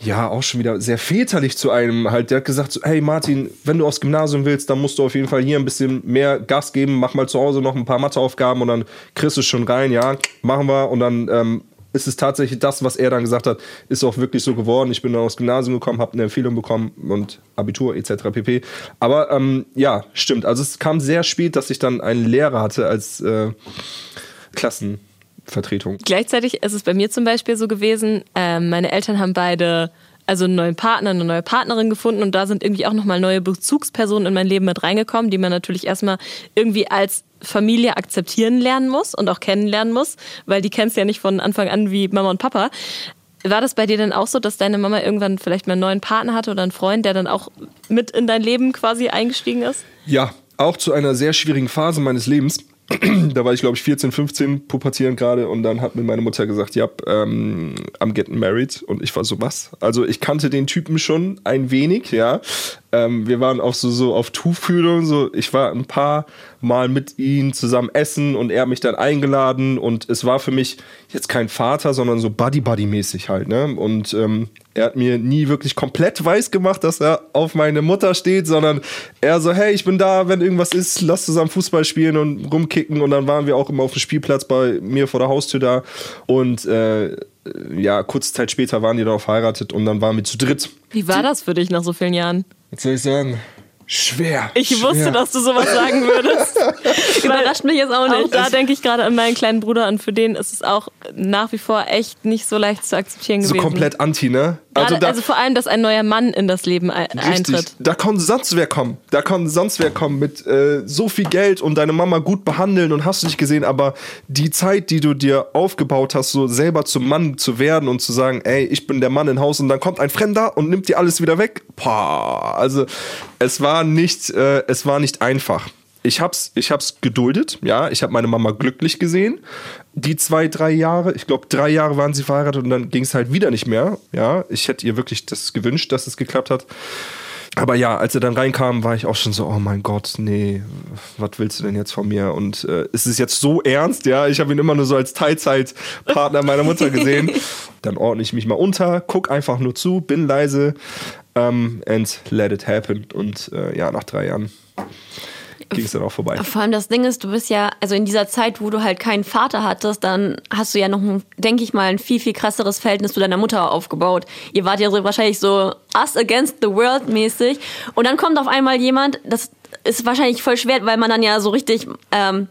Speaker 1: ja, auch schon wieder sehr väterlich zu einem halt. Der hat gesagt, so, hey Martin, wenn du aufs Gymnasium willst, dann musst du auf jeden Fall hier ein bisschen mehr Gas geben. Mach mal zu Hause noch ein paar Matheaufgaben und dann kriegst du schon rein. Ja, machen wir. Und dann ähm, ist es tatsächlich das, was er dann gesagt hat, ist auch wirklich so geworden. Ich bin dann aufs Gymnasium gekommen, habe eine Empfehlung bekommen und Abitur etc. pp. Aber ähm, ja, stimmt. Also es kam sehr spät, dass ich dann einen Lehrer hatte als äh, Klassenvertretung.
Speaker 3: Gleichzeitig ist es bei mir zum Beispiel so gewesen, äh, meine Eltern haben beide also einen neuen Partner, eine neue Partnerin gefunden und da sind irgendwie auch nochmal neue Bezugspersonen in mein Leben mit reingekommen, die man natürlich erstmal irgendwie als Familie akzeptieren lernen muss und auch kennenlernen muss, weil die kennst ja nicht von Anfang an wie Mama und Papa. War das bei dir denn auch so, dass deine Mama irgendwann vielleicht mal einen neuen Partner hatte oder einen Freund, der dann auch mit in dein Leben quasi eingestiegen ist?
Speaker 1: Ja, auch zu einer sehr schwierigen Phase meines Lebens. da war ich, glaube ich, 14, 15, pubertierend gerade und dann hat mir meine Mutter gesagt, ja, ähm, I'm getting married und ich war so, was? Also ich kannte den Typen schon ein wenig, ja. Ähm, wir waren auch so, so auf Tuchfühlung, so ich war ein paar Mal mit ihm zusammen essen und er hat mich dann eingeladen und es war für mich jetzt kein Vater, sondern so Buddy-Buddy-mäßig halt, ne? Und ähm, er hat mir nie wirklich komplett weiß gemacht, dass er auf meine Mutter steht, sondern er so, hey, ich bin da, wenn irgendwas ist, lass zusammen Fußball spielen und rumkicken. Und dann waren wir auch immer auf dem Spielplatz bei mir vor der Haustür da. Und äh, ja, kurze Zeit später waren die dann auch verheiratet und dann waren wir zu dritt.
Speaker 3: Wie war das für dich nach so vielen Jahren?
Speaker 1: Was soll ich sagen? Schwer.
Speaker 3: Ich
Speaker 1: schwer.
Speaker 3: wusste, dass du sowas sagen würdest.
Speaker 4: Überrascht mich jetzt auch
Speaker 3: Auch
Speaker 4: nicht.
Speaker 3: da denke ich gerade an meinen kleinen Bruder und für den ist es auch nach wie vor echt nicht so leicht zu akzeptieren
Speaker 1: So
Speaker 3: gewesen.
Speaker 1: komplett anti, ne?
Speaker 3: Also,
Speaker 1: da,
Speaker 3: also vor allem, dass ein neuer Mann in das Leben ein
Speaker 1: Richtig.
Speaker 3: eintritt.
Speaker 1: Da kann sonst wer kommen. Da kann sonst wer kommen mit äh, so viel Geld und deine Mama gut behandeln und hast du nicht gesehen, aber die Zeit, die du dir aufgebaut hast, so selber zum Mann zu werden und zu sagen, ey, ich bin der Mann im Haus und dann kommt ein Fremder und nimmt dir alles wieder weg. Pah, also es war nicht, äh, es war nicht einfach. Ich hab's, ich hab's geduldet, ja. Ich habe meine Mama glücklich gesehen. Die zwei, drei Jahre, ich glaube, drei Jahre waren sie verheiratet und dann ging es halt wieder nicht mehr. Ja, ich hätte ihr wirklich das gewünscht, dass es geklappt hat. Aber ja, als er dann reinkam, war ich auch schon so, oh mein Gott, nee, was willst du denn jetzt von mir? Und äh, ist es jetzt so ernst? Ja, ich habe ihn immer nur so als Teilzeitpartner meiner Mutter gesehen. Dann ordne ich mich mal unter, guck einfach nur zu, bin leise ähm, and let it happen. Und äh, ja, nach drei Jahren ging es dann auch vorbei.
Speaker 4: Vor allem das Ding ist, du bist ja, also in dieser Zeit, wo du halt keinen Vater hattest, dann hast du ja noch, ein, denke ich mal, ein viel, viel krasseres Verhältnis zu deiner Mutter aufgebaut. Ihr wart ja so wahrscheinlich so us against the world mäßig. Und dann kommt auf einmal jemand, das ist wahrscheinlich voll schwer, weil man dann ja so richtig, ähm,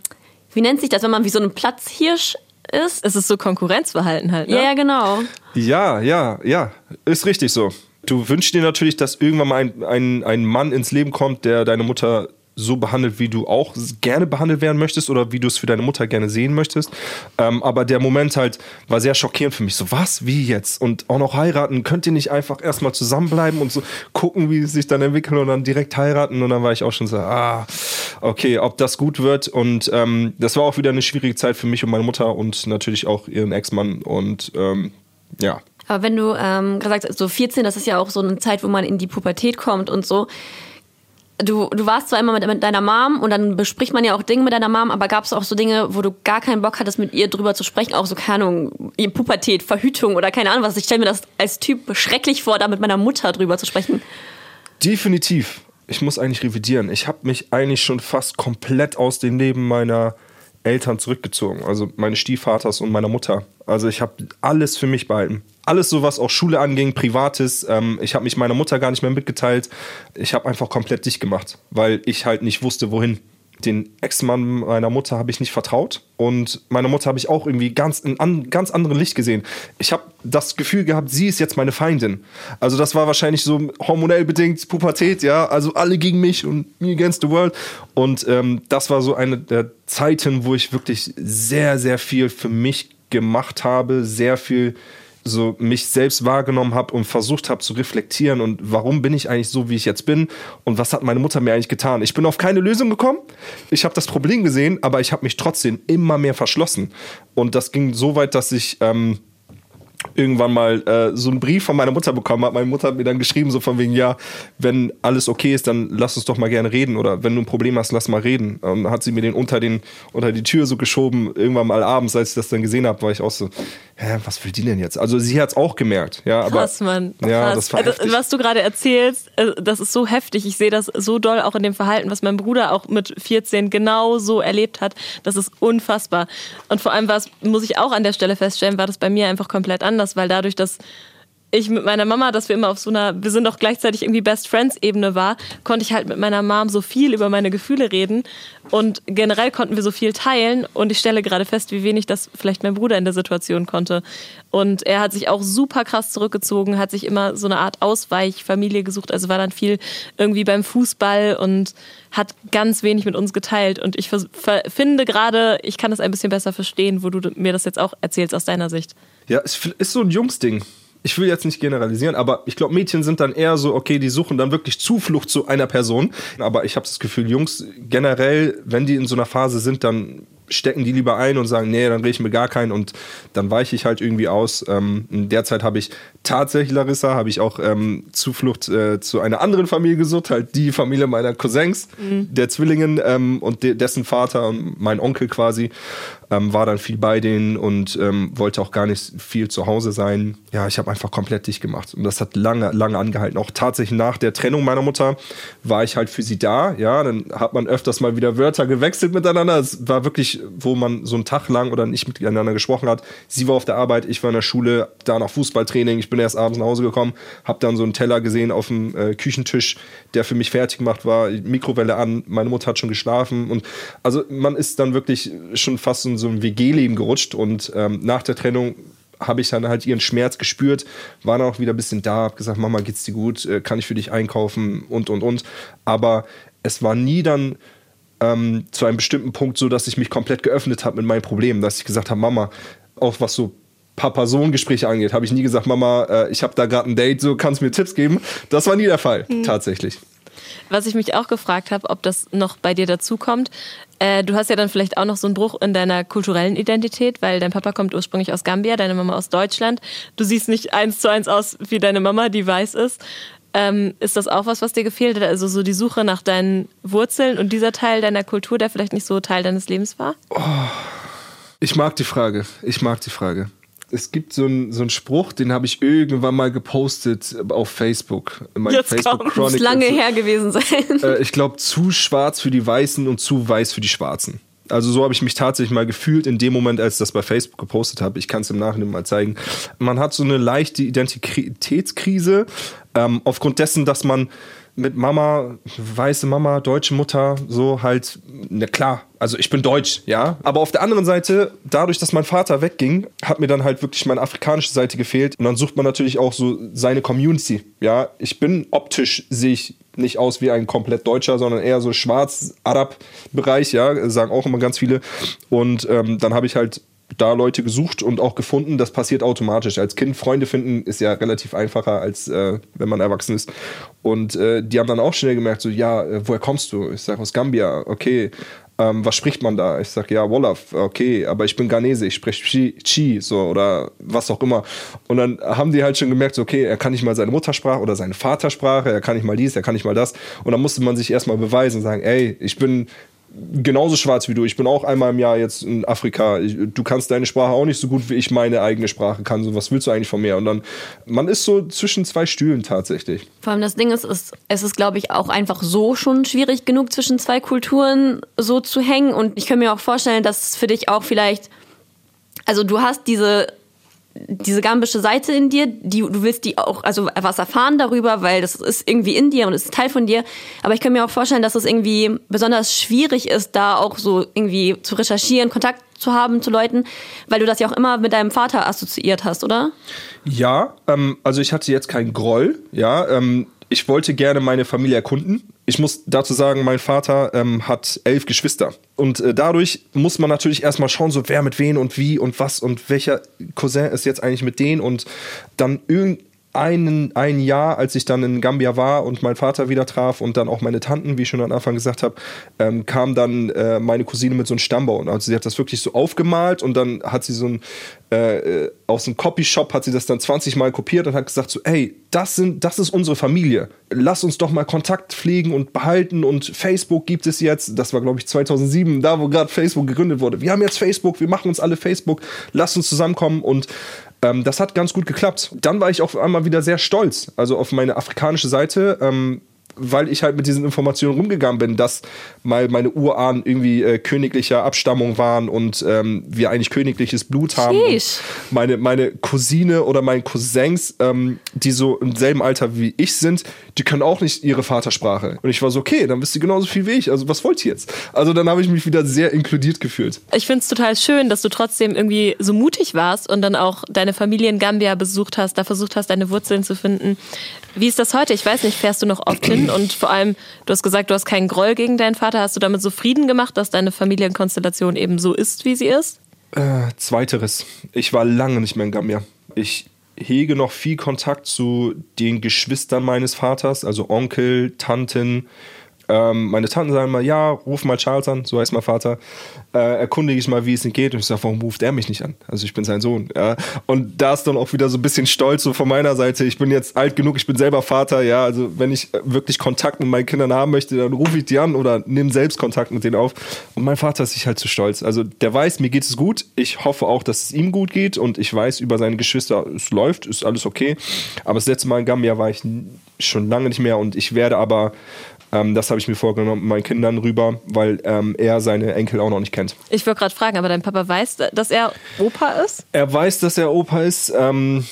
Speaker 4: wie nennt sich das, wenn man wie so ein Platzhirsch ist?
Speaker 3: Es ist so Konkurrenzverhalten halt. Ne?
Speaker 4: Ja, ja, genau.
Speaker 1: Ja, ja, ja, ist richtig so. Du wünschst dir natürlich, dass irgendwann mal ein, ein, ein Mann ins Leben kommt, der deine Mutter so behandelt, wie du auch gerne behandelt werden möchtest oder wie du es für deine Mutter gerne sehen möchtest. Ähm, aber der Moment halt war sehr schockierend für mich. So, was? Wie jetzt? Und auch noch heiraten? Könnt ihr nicht einfach erstmal zusammenbleiben und so gucken, wie es sich dann entwickelt und dann direkt heiraten? Und dann war ich auch schon so, ah, okay, ob das gut wird. Und ähm, das war auch wieder eine schwierige Zeit für mich und meine Mutter und natürlich auch ihren Ex-Mann. Und ähm, ja,
Speaker 4: Aber wenn du ähm, gesagt hast, so 14, das ist ja auch so eine Zeit, wo man in die Pubertät kommt und so. Du, du warst zwar immer mit, mit deiner Mom und dann bespricht man ja auch Dinge mit deiner Mom, aber gab es auch so Dinge, wo du gar keinen Bock hattest, mit ihr drüber zu sprechen? Auch so, keine Ahnung, Pubertät, Verhütung oder keine Ahnung was. Ich stelle mir das als Typ schrecklich vor, da mit meiner Mutter drüber zu sprechen.
Speaker 1: Definitiv. Ich muss eigentlich revidieren. Ich habe mich eigentlich schon fast komplett aus dem Leben meiner Eltern zurückgezogen. Also meines Stiefvaters und meiner Mutter. Also ich habe alles für mich behalten. Alles so, was auch Schule anging, Privates. Ähm, ich habe mich meiner Mutter gar nicht mehr mitgeteilt. Ich habe einfach komplett dicht gemacht, weil ich halt nicht wusste, wohin. Den Ex-Mann meiner Mutter habe ich nicht vertraut und meine Mutter habe ich auch irgendwie ganz in an, ganz anderem Licht gesehen. Ich habe das Gefühl gehabt, sie ist jetzt meine Feindin. Also das war wahrscheinlich so hormonell bedingt Pubertät, ja. Also alle gegen mich und me against the world. Und ähm, das war so eine der Zeiten, wo ich wirklich sehr, sehr viel für mich gemacht habe, sehr viel so mich selbst wahrgenommen habe und versucht habe zu reflektieren und warum bin ich eigentlich so, wie ich jetzt bin und was hat meine Mutter mir eigentlich getan. Ich bin auf keine Lösung gekommen. Ich habe das Problem gesehen, aber ich habe mich trotzdem immer mehr verschlossen. Und das ging so weit, dass ich ähm, irgendwann mal äh, so einen Brief von meiner Mutter bekommen habe. Meine Mutter hat mir dann geschrieben, so von wegen, ja, wenn alles okay ist, dann lass uns doch mal gerne reden. Oder wenn du ein Problem hast, lass mal reden. Und dann hat sie mir den unter, den unter die Tür so geschoben, irgendwann mal abends, als ich das dann gesehen habe, war ich auch so, hä, was will die denn jetzt? Also sie hat es auch gemerkt, ja. Aber,
Speaker 3: Krass, Mann.
Speaker 1: Ja,
Speaker 3: Krass.
Speaker 1: das
Speaker 3: Also. Was du gerade erzählst, äh, das ist so heftig. Ich sehe das so doll auch in dem Verhalten, was mein Bruder auch mit 14 genau so erlebt hat. Das ist unfassbar. Und vor allem war es, muss ich auch an der Stelle feststellen, war das bei mir einfach komplett anders, weil dadurch, dass ich mit meiner Mama, dass wir immer auf so einer, wir sind auch gleichzeitig irgendwie Best Friends Ebene war, konnte ich halt mit meiner Mom so viel über meine Gefühle reden und generell konnten wir so viel teilen und ich stelle gerade fest, wie wenig das vielleicht mein Bruder in der Situation konnte. Und er hat sich auch super krass zurückgezogen, hat sich immer so eine Art Ausweichfamilie gesucht, also war dann viel irgendwie beim Fußball und hat ganz wenig mit uns geteilt und ich finde gerade, ich kann das ein bisschen besser verstehen, wo du mir das jetzt auch erzählst aus deiner Sicht.
Speaker 1: Ja, es ist so ein Jungsding. Ich will jetzt nicht generalisieren, aber ich glaube, Mädchen sind dann eher so, okay, die suchen dann wirklich Zuflucht zu einer Person. Aber ich habe das Gefühl, Jungs generell, wenn die in so einer Phase sind, dann stecken die lieber ein und sagen, nee, dann rede ich mir gar keinen und dann weiche ich halt irgendwie aus. Ähm, in der Zeit habe ich tatsächlich, Larissa, habe ich auch ähm, Zuflucht äh, zu einer anderen Familie gesucht, halt die Familie meiner Cousins, der Zwillingen ähm, und de dessen Vater und mein Onkel quasi. Ähm, war dann viel bei denen und ähm, wollte auch gar nicht viel zu Hause sein. Ja, ich habe einfach komplett dicht gemacht und das hat lange, lange angehalten. Auch tatsächlich nach der Trennung meiner Mutter war ich halt für sie da. Ja, dann hat man öfters mal wieder Wörter gewechselt miteinander. Es war wirklich, wo man so einen Tag lang oder nicht miteinander gesprochen hat. Sie war auf der Arbeit, ich war in der Schule, da noch Fußballtraining. Ich bin erst abends nach Hause gekommen, habe dann so einen Teller gesehen auf dem äh, Küchentisch, der für mich fertig gemacht war. Mikrowelle an, meine Mutter hat schon geschlafen und also man ist dann wirklich schon fast in so ein WG-Leben gerutscht und ähm, nach der Trennung habe ich dann halt ihren Schmerz gespürt, war dann auch wieder ein bisschen da, habe gesagt, Mama, geht's dir gut, äh, kann ich für dich einkaufen und und und. Aber es war nie dann ähm, zu einem bestimmten Punkt so, dass ich mich komplett geöffnet habe mit meinen Problemen, dass ich gesagt habe, Mama, auch was so Papa-Sohn-Gespräche angeht, habe ich nie gesagt, Mama, äh, ich habe da gerade ein Date, so kannst du mir Tipps geben. Das war nie der Fall, mhm. tatsächlich.
Speaker 3: Was ich mich auch gefragt habe, ob das noch bei dir dazukommt. Äh, du hast ja dann vielleicht auch noch so einen Bruch in deiner kulturellen Identität, weil dein Papa kommt ursprünglich aus Gambia, deine Mama aus Deutschland. Du siehst nicht eins zu eins aus wie deine Mama, die weiß ist. Ähm, ist das auch was, was dir gefehlt hat? Also so die Suche nach deinen Wurzeln und dieser Teil deiner Kultur, der vielleicht nicht so Teil deines Lebens war? Oh,
Speaker 1: ich mag die Frage. Ich mag die Frage es gibt so einen so Spruch, den habe ich irgendwann mal gepostet auf Facebook.
Speaker 4: Jetzt Facebook kommt. Muss lange her gewesen sein.
Speaker 1: Äh, ich glaube, zu schwarz für die Weißen und zu weiß für die Schwarzen. Also so habe ich mich tatsächlich mal gefühlt in dem Moment, als ich das bei Facebook gepostet habe. Ich kann es im Nachhinein mal zeigen. Man hat so eine leichte Identitätskrise ähm, aufgrund dessen, dass man mit Mama, weiße Mama, deutsche Mutter, so halt, na klar, also ich bin deutsch, ja. Aber auf der anderen Seite, dadurch, dass mein Vater wegging, hat mir dann halt wirklich meine afrikanische Seite gefehlt. Und dann sucht man natürlich auch so seine Community, ja. Ich bin optisch, sehe ich nicht aus wie ein komplett Deutscher, sondern eher so schwarz-Arab-Bereich, ja, sagen auch immer ganz viele. Und ähm, dann habe ich halt da Leute gesucht und auch gefunden. Das passiert automatisch. Als Kind Freunde finden ist ja relativ einfacher, als äh, wenn man erwachsen ist. Und äh, die haben dann auch schnell gemerkt, so, ja, äh, woher kommst du? Ich sage, aus Gambia. Okay. Ähm, was spricht man da? Ich sage, ja, Wolof, okay, aber ich bin Ghanese, ich spreche Chi, Chi, so, oder was auch immer. Und dann haben die halt schon gemerkt, so, okay, er kann nicht mal seine Muttersprache oder seine Vatersprache, er kann nicht mal dies, er kann nicht mal das. Und dann musste man sich erstmal beweisen, sagen, ey, ich bin genauso schwarz wie du. Ich bin auch einmal im Jahr jetzt in Afrika. Du kannst deine Sprache auch nicht so gut, wie ich meine eigene Sprache kann. So, was willst du eigentlich von mir? Und dann, man ist so zwischen zwei Stühlen tatsächlich.
Speaker 4: Vor allem das Ding ist, es, es ist, glaube ich, auch einfach so schon schwierig genug, zwischen zwei Kulturen so zu hängen. Und ich kann mir auch vorstellen, dass es für dich auch vielleicht, also du hast diese diese gambische Seite in dir, die du willst die auch also was erfahren darüber, weil das ist irgendwie in dir und ist Teil von dir. Aber ich kann mir auch vorstellen, dass es irgendwie besonders schwierig ist, da auch so irgendwie zu recherchieren, Kontakt zu haben zu Leuten, weil du das ja auch immer mit deinem Vater assoziiert hast, oder?
Speaker 1: Ja, ähm, also ich hatte jetzt keinen Groll, ja. Ähm, ich wollte gerne meine Familie erkunden. Ich muss dazu sagen, mein Vater ähm, hat elf Geschwister. Und äh, dadurch muss man natürlich erstmal schauen, so wer mit wen und wie und was und welcher Cousin ist jetzt eigentlich mit denen und dann irgend einen, ein Jahr, als ich dann in Gambia war und meinen Vater wieder traf und dann auch meine Tanten, wie ich schon am Anfang gesagt habe, ähm, kam dann äh, meine Cousine mit so einem Stammbaum. Also sie hat das wirklich so aufgemalt und dann hat sie so ein, äh, aus einem Copyshop hat sie das dann 20 Mal kopiert und hat gesagt so, ey, das sind, das ist unsere Familie. Lass uns doch mal Kontakt pflegen und behalten und Facebook gibt es jetzt. Das war glaube ich 2007, da wo gerade Facebook gegründet wurde. Wir haben jetzt Facebook, wir machen uns alle Facebook. Lass uns zusammenkommen und ähm, das hat ganz gut geklappt. Dann war ich auf einmal wieder sehr stolz, also auf meine afrikanische Seite. Ähm, weil ich halt mit diesen Informationen rumgegangen bin, dass mal meine Urahnen irgendwie äh, königlicher Abstammung waren und ähm, wir eigentlich königliches Blut haben. Meine, meine Cousine oder meine Cousins, ähm, die so im selben Alter wie ich sind, die können auch nicht ihre Vatersprache. Und ich war so, okay, dann wisst ihr genauso viel wie ich. Also was wollt ihr jetzt? Also dann habe ich mich wieder sehr inkludiert gefühlt.
Speaker 3: Ich finde es total schön, dass du trotzdem irgendwie so mutig warst und dann auch deine Familie in Gambia besucht hast, da versucht hast, deine Wurzeln zu finden. Wie ist das heute? Ich weiß nicht, fährst du noch oft hin? Und vor allem, du hast gesagt, du hast keinen Groll gegen deinen Vater. Hast du damit so Frieden gemacht, dass deine Familienkonstellation eben so ist, wie sie ist?
Speaker 1: Äh, zweiteres. Ich war lange nicht mehr in Gambia. Ich hege noch viel Kontakt zu den Geschwistern meines Vaters, also Onkel, Tanten, Ähm, meine Tanten sagen mal, ja, ruf mal Charles an, so heißt mein Vater. Äh, erkundige ich mal, wie es ihm geht. Und ich sage, warum ruft er mich nicht an? Also ich bin sein Sohn. Ja. Und da ist dann auch wieder so ein bisschen stolz so von meiner Seite. Ich bin jetzt alt genug, ich bin selber Vater. Ja, also wenn ich wirklich Kontakt mit meinen Kindern haben möchte, dann rufe ich die an oder nehme selbst Kontakt mit denen auf. Und mein Vater ist sich halt zu stolz. Also der weiß, mir geht es gut. Ich hoffe auch, dass es ihm gut geht. Und ich weiß über seine Geschwister, es läuft, ist alles okay. Aber das letzte Mal in Gambia war ich schon lange nicht mehr und ich werde aber ähm, das habe ich mir vorgenommen meinen Kindern rüber, weil ähm, er seine Enkel auch noch nicht kennt.
Speaker 3: Ich wollte gerade fragen, aber dein Papa weiß, dass er Opa ist?
Speaker 1: Er weiß, dass er Opa ist. Ähm,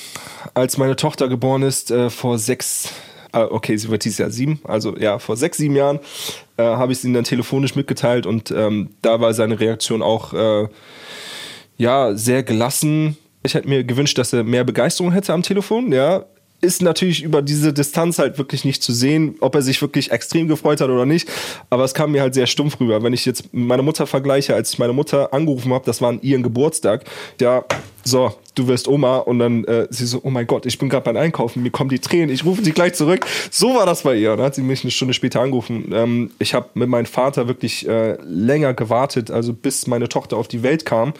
Speaker 1: als meine Tochter geboren ist, äh, vor sechs, äh, okay, sie wird dieses Jahr sieben, also ja, vor sechs, sieben Jahren, äh, habe ich es ihm dann telefonisch mitgeteilt und ähm, da war seine Reaktion auch äh, ja, sehr gelassen. Ich hätte mir gewünscht, dass er mehr Begeisterung hätte am Telefon, ja ist natürlich über diese Distanz halt wirklich nicht zu sehen, ob er sich wirklich extrem gefreut hat oder nicht. Aber es kam mir halt sehr stumpf rüber. Wenn ich jetzt meine Mutter vergleiche, als ich meine Mutter angerufen habe, das war an ihren Geburtstag, ja, so, du wirst Oma und dann äh, sie so, oh mein Gott, ich bin gerade beim Einkaufen, mir kommen die Tränen, ich rufe sie gleich zurück. So war das bei ihr. Dann hat sie mich eine Stunde später angerufen. Ähm, ich habe mit meinem Vater wirklich äh, länger gewartet, also bis meine Tochter auf die Welt kam.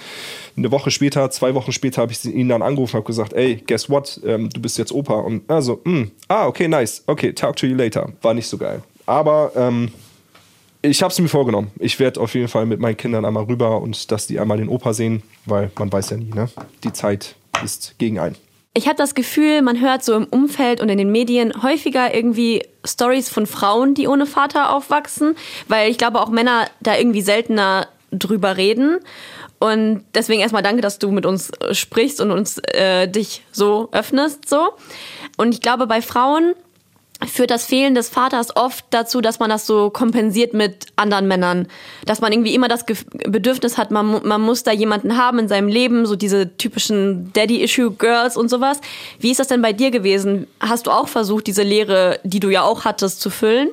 Speaker 1: Eine Woche später, zwei Wochen später habe ich ihn dann angerufen, habe gesagt, ey, guess what, ähm, du bist jetzt Opa. Und also, mh, hm, ah, okay, nice, okay, talk to you later. War nicht so geil. Aber ähm, ich habe es mir vorgenommen. Ich werde auf jeden Fall mit meinen Kindern einmal rüber und dass die einmal den Opa sehen, weil man weiß ja nie, ne? Die Zeit ist gegen einen.
Speaker 4: Ich habe das Gefühl, man hört so im Umfeld und in den Medien häufiger irgendwie Stories von Frauen, die ohne Vater aufwachsen, weil ich glaube auch Männer da irgendwie seltener drüber reden. Und deswegen erstmal danke, dass du mit uns sprichst und uns äh, dich so öffnest so. Und ich glaube bei Frauen führt das Fehlen des Vaters oft dazu, dass man das so kompensiert mit anderen Männern. Dass man irgendwie immer das Bedürfnis hat, man, man muss da jemanden haben in seinem Leben, so diese typischen Daddy-Issue-Girls und sowas. Wie ist das denn bei dir gewesen? Hast du auch versucht, diese Lehre, die du ja auch hattest, zu füllen?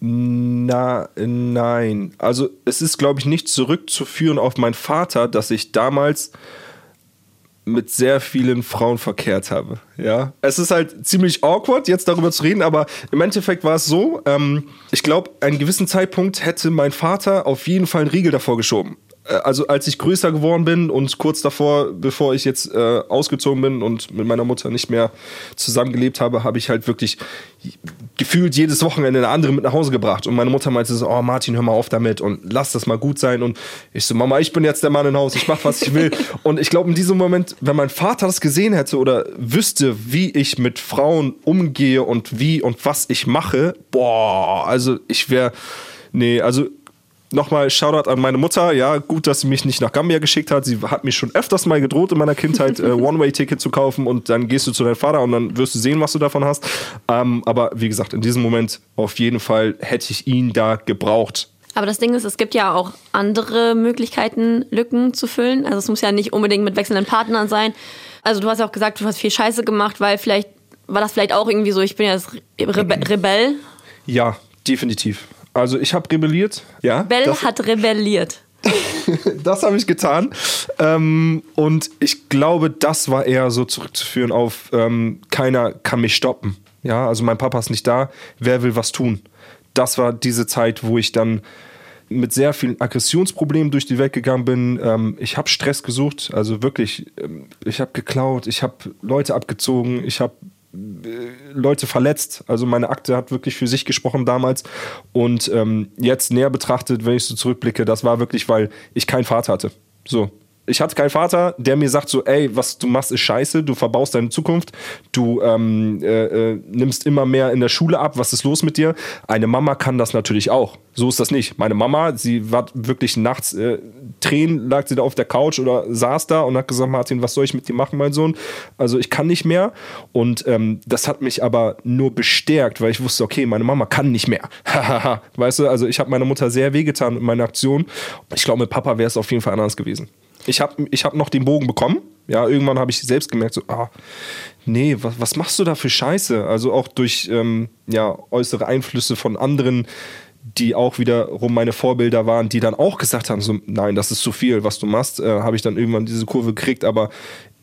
Speaker 1: Na, nein. Also es ist, glaube ich, nicht zurückzuführen auf meinen Vater, dass ich damals mit sehr vielen Frauen verkehrt habe. Ja, es ist halt ziemlich awkward, jetzt darüber zu reden, aber im Endeffekt war es so, ähm, ich glaube, einen gewissen Zeitpunkt hätte mein Vater auf jeden Fall einen Riegel davor geschoben. Äh, also als ich größer geworden bin und kurz davor, bevor ich jetzt äh, ausgezogen bin und mit meiner Mutter nicht mehr zusammengelebt habe, habe ich halt wirklich gefühlt jedes Wochenende eine andere mit nach Hause gebracht. Und meine Mutter meinte so, oh Martin, hör mal auf damit und lass das mal gut sein. Und ich so, Mama, ich bin jetzt der Mann im Haus, ich mach, was ich will. und ich glaube, in diesem Moment, wenn mein Vater das gesehen hätte oder wüsste, wie ich mit Frauen umgehe und wie und was ich mache, boah, also ich wäre, nee, also nochmal Shoutout an meine Mutter. Ja, gut, dass sie mich nicht nach Gambia geschickt hat. Sie hat mich schon öfters mal gedroht in meiner Kindheit, äh, One-Way-Ticket zu kaufen und dann gehst du zu deinem Vater und dann wirst du sehen, was du davon hast. Ähm, aber wie gesagt, in diesem Moment auf jeden Fall hätte ich ihn da gebraucht.
Speaker 4: Aber das Ding ist, es gibt ja auch andere Möglichkeiten, Lücken zu füllen. Also es muss ja nicht unbedingt mit wechselnden Partnern sein. Also du hast ja auch gesagt, du hast viel Scheiße gemacht, weil vielleicht war das vielleicht auch irgendwie so, ich bin ja das Rebe Rebell.
Speaker 1: Ja, definitiv. Also ich habe rebelliert. Ja,
Speaker 4: Bell hat rebelliert.
Speaker 1: das habe ich getan. Ähm, und ich glaube, das war eher so zurückzuführen auf ähm, keiner kann mich stoppen. Ja, also mein Papa ist nicht da. Wer will was tun? Das war diese Zeit, wo ich dann mit sehr vielen Aggressionsproblemen durch die Welt gegangen bin. Ähm, ich habe Stress gesucht, also wirklich, ähm, ich habe geklaut, ich habe Leute abgezogen, ich habe Leute verletzt. Also meine Akte hat wirklich für sich gesprochen damals. Und ähm, jetzt näher betrachtet, wenn ich so zurückblicke, das war wirklich, weil ich keinen Vater hatte. So, ich hatte keinen Vater, der mir sagt so, ey, was du machst ist scheiße, du verbaust deine Zukunft, du ähm, äh, äh, nimmst immer mehr in der Schule ab, was ist los mit dir? Eine Mama kann das natürlich auch. So ist das nicht. Meine Mama, sie war wirklich nachts, äh, Tränen lag sie da auf der Couch oder saß da und hat gesagt, Martin, was soll ich mit dir machen, mein Sohn? Also ich kann nicht mehr. Und ähm, das hat mich aber nur bestärkt, weil ich wusste, okay, meine Mama kann nicht mehr. weißt du, also ich habe meiner Mutter sehr wehgetan mit meiner Aktion. Ich glaube, mit Papa wäre es auf jeden Fall anders gewesen ich habe ich hab noch den Bogen bekommen. Ja, irgendwann habe ich selbst gemerkt, so, ah, nee, was, was machst du da für Scheiße? Also auch durch ähm, ja, äußere Einflüsse von anderen, die auch wiederum meine Vorbilder waren, die dann auch gesagt haben, so, nein, das ist zu viel, was du machst, äh, habe ich dann irgendwann diese Kurve gekriegt. Aber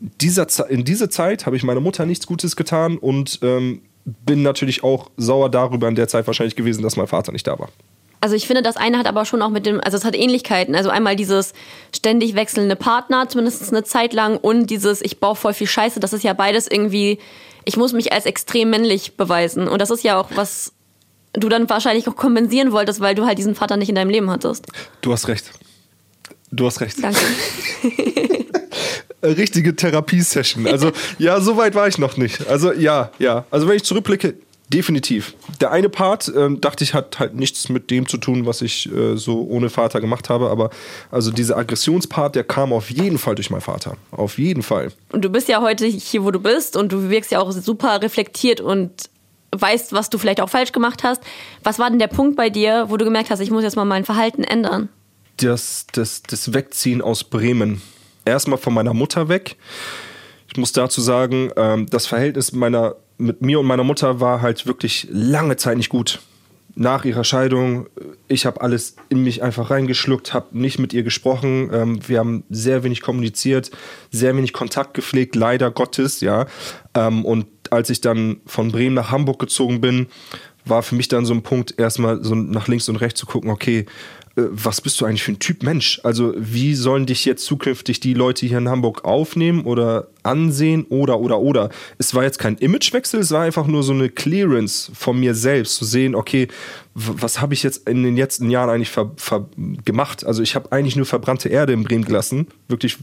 Speaker 1: dieser, in dieser Zeit habe ich meiner Mutter nichts Gutes getan und ähm, bin natürlich auch sauer darüber in der Zeit wahrscheinlich gewesen, dass mein Vater nicht da war.
Speaker 4: Also ich finde, das eine hat aber schon auch mit dem, also es hat Ähnlichkeiten. Also einmal dieses ständig wechselnde Partner, zumindest eine Zeit lang, und dieses, ich baue voll viel Scheiße. Das ist ja beides irgendwie, ich muss mich als extrem männlich beweisen. Und das ist ja auch was du dann wahrscheinlich auch kompensieren wolltest, weil du halt diesen Vater nicht in deinem Leben hattest.
Speaker 1: Du hast recht. Du hast recht.
Speaker 4: Danke.
Speaker 1: Richtige Therapiesession. Also ja, so weit war ich noch nicht. Also ja, ja. Also wenn ich zurückblicke, definitiv. Der eine Part, ähm, dachte ich, hat halt nichts mit dem zu tun, was ich äh, so ohne Vater gemacht habe. Aber also dieser Aggressionspart, der kam auf jeden Fall durch meinen Vater. Auf jeden Fall.
Speaker 4: Und du bist ja heute hier, wo du bist und du wirkst ja auch super reflektiert und weißt, was du vielleicht auch falsch gemacht hast. Was war denn der Punkt bei dir, wo du gemerkt hast, ich muss jetzt mal mein Verhalten ändern?
Speaker 1: Das, das, das Wegziehen aus Bremen. Erstmal von meiner Mutter weg. Ich muss dazu sagen, ähm, das Verhältnis meiner, mit mir und meiner Mutter war halt wirklich lange Zeit nicht gut. Nach ihrer Scheidung, ich habe alles in mich einfach reingeschluckt, habe nicht mit ihr gesprochen. Ähm, wir haben sehr wenig kommuniziert, sehr wenig Kontakt gepflegt, leider Gottes, ja. Ähm, und als ich dann von Bremen nach Hamburg gezogen bin, war für mich dann so ein Punkt, erstmal so nach links und rechts zu gucken, okay, was bist du eigentlich für ein Typ Mensch? Also wie sollen dich jetzt zukünftig die Leute hier in Hamburg aufnehmen oder ansehen oder oder oder? Es war jetzt kein Imagewechsel, es war einfach nur so eine Clearance von mir selbst, zu sehen, okay, was habe ich jetzt in den letzten Jahren eigentlich gemacht? Also ich habe eigentlich nur verbrannte Erde in Bremen gelassen, wirklich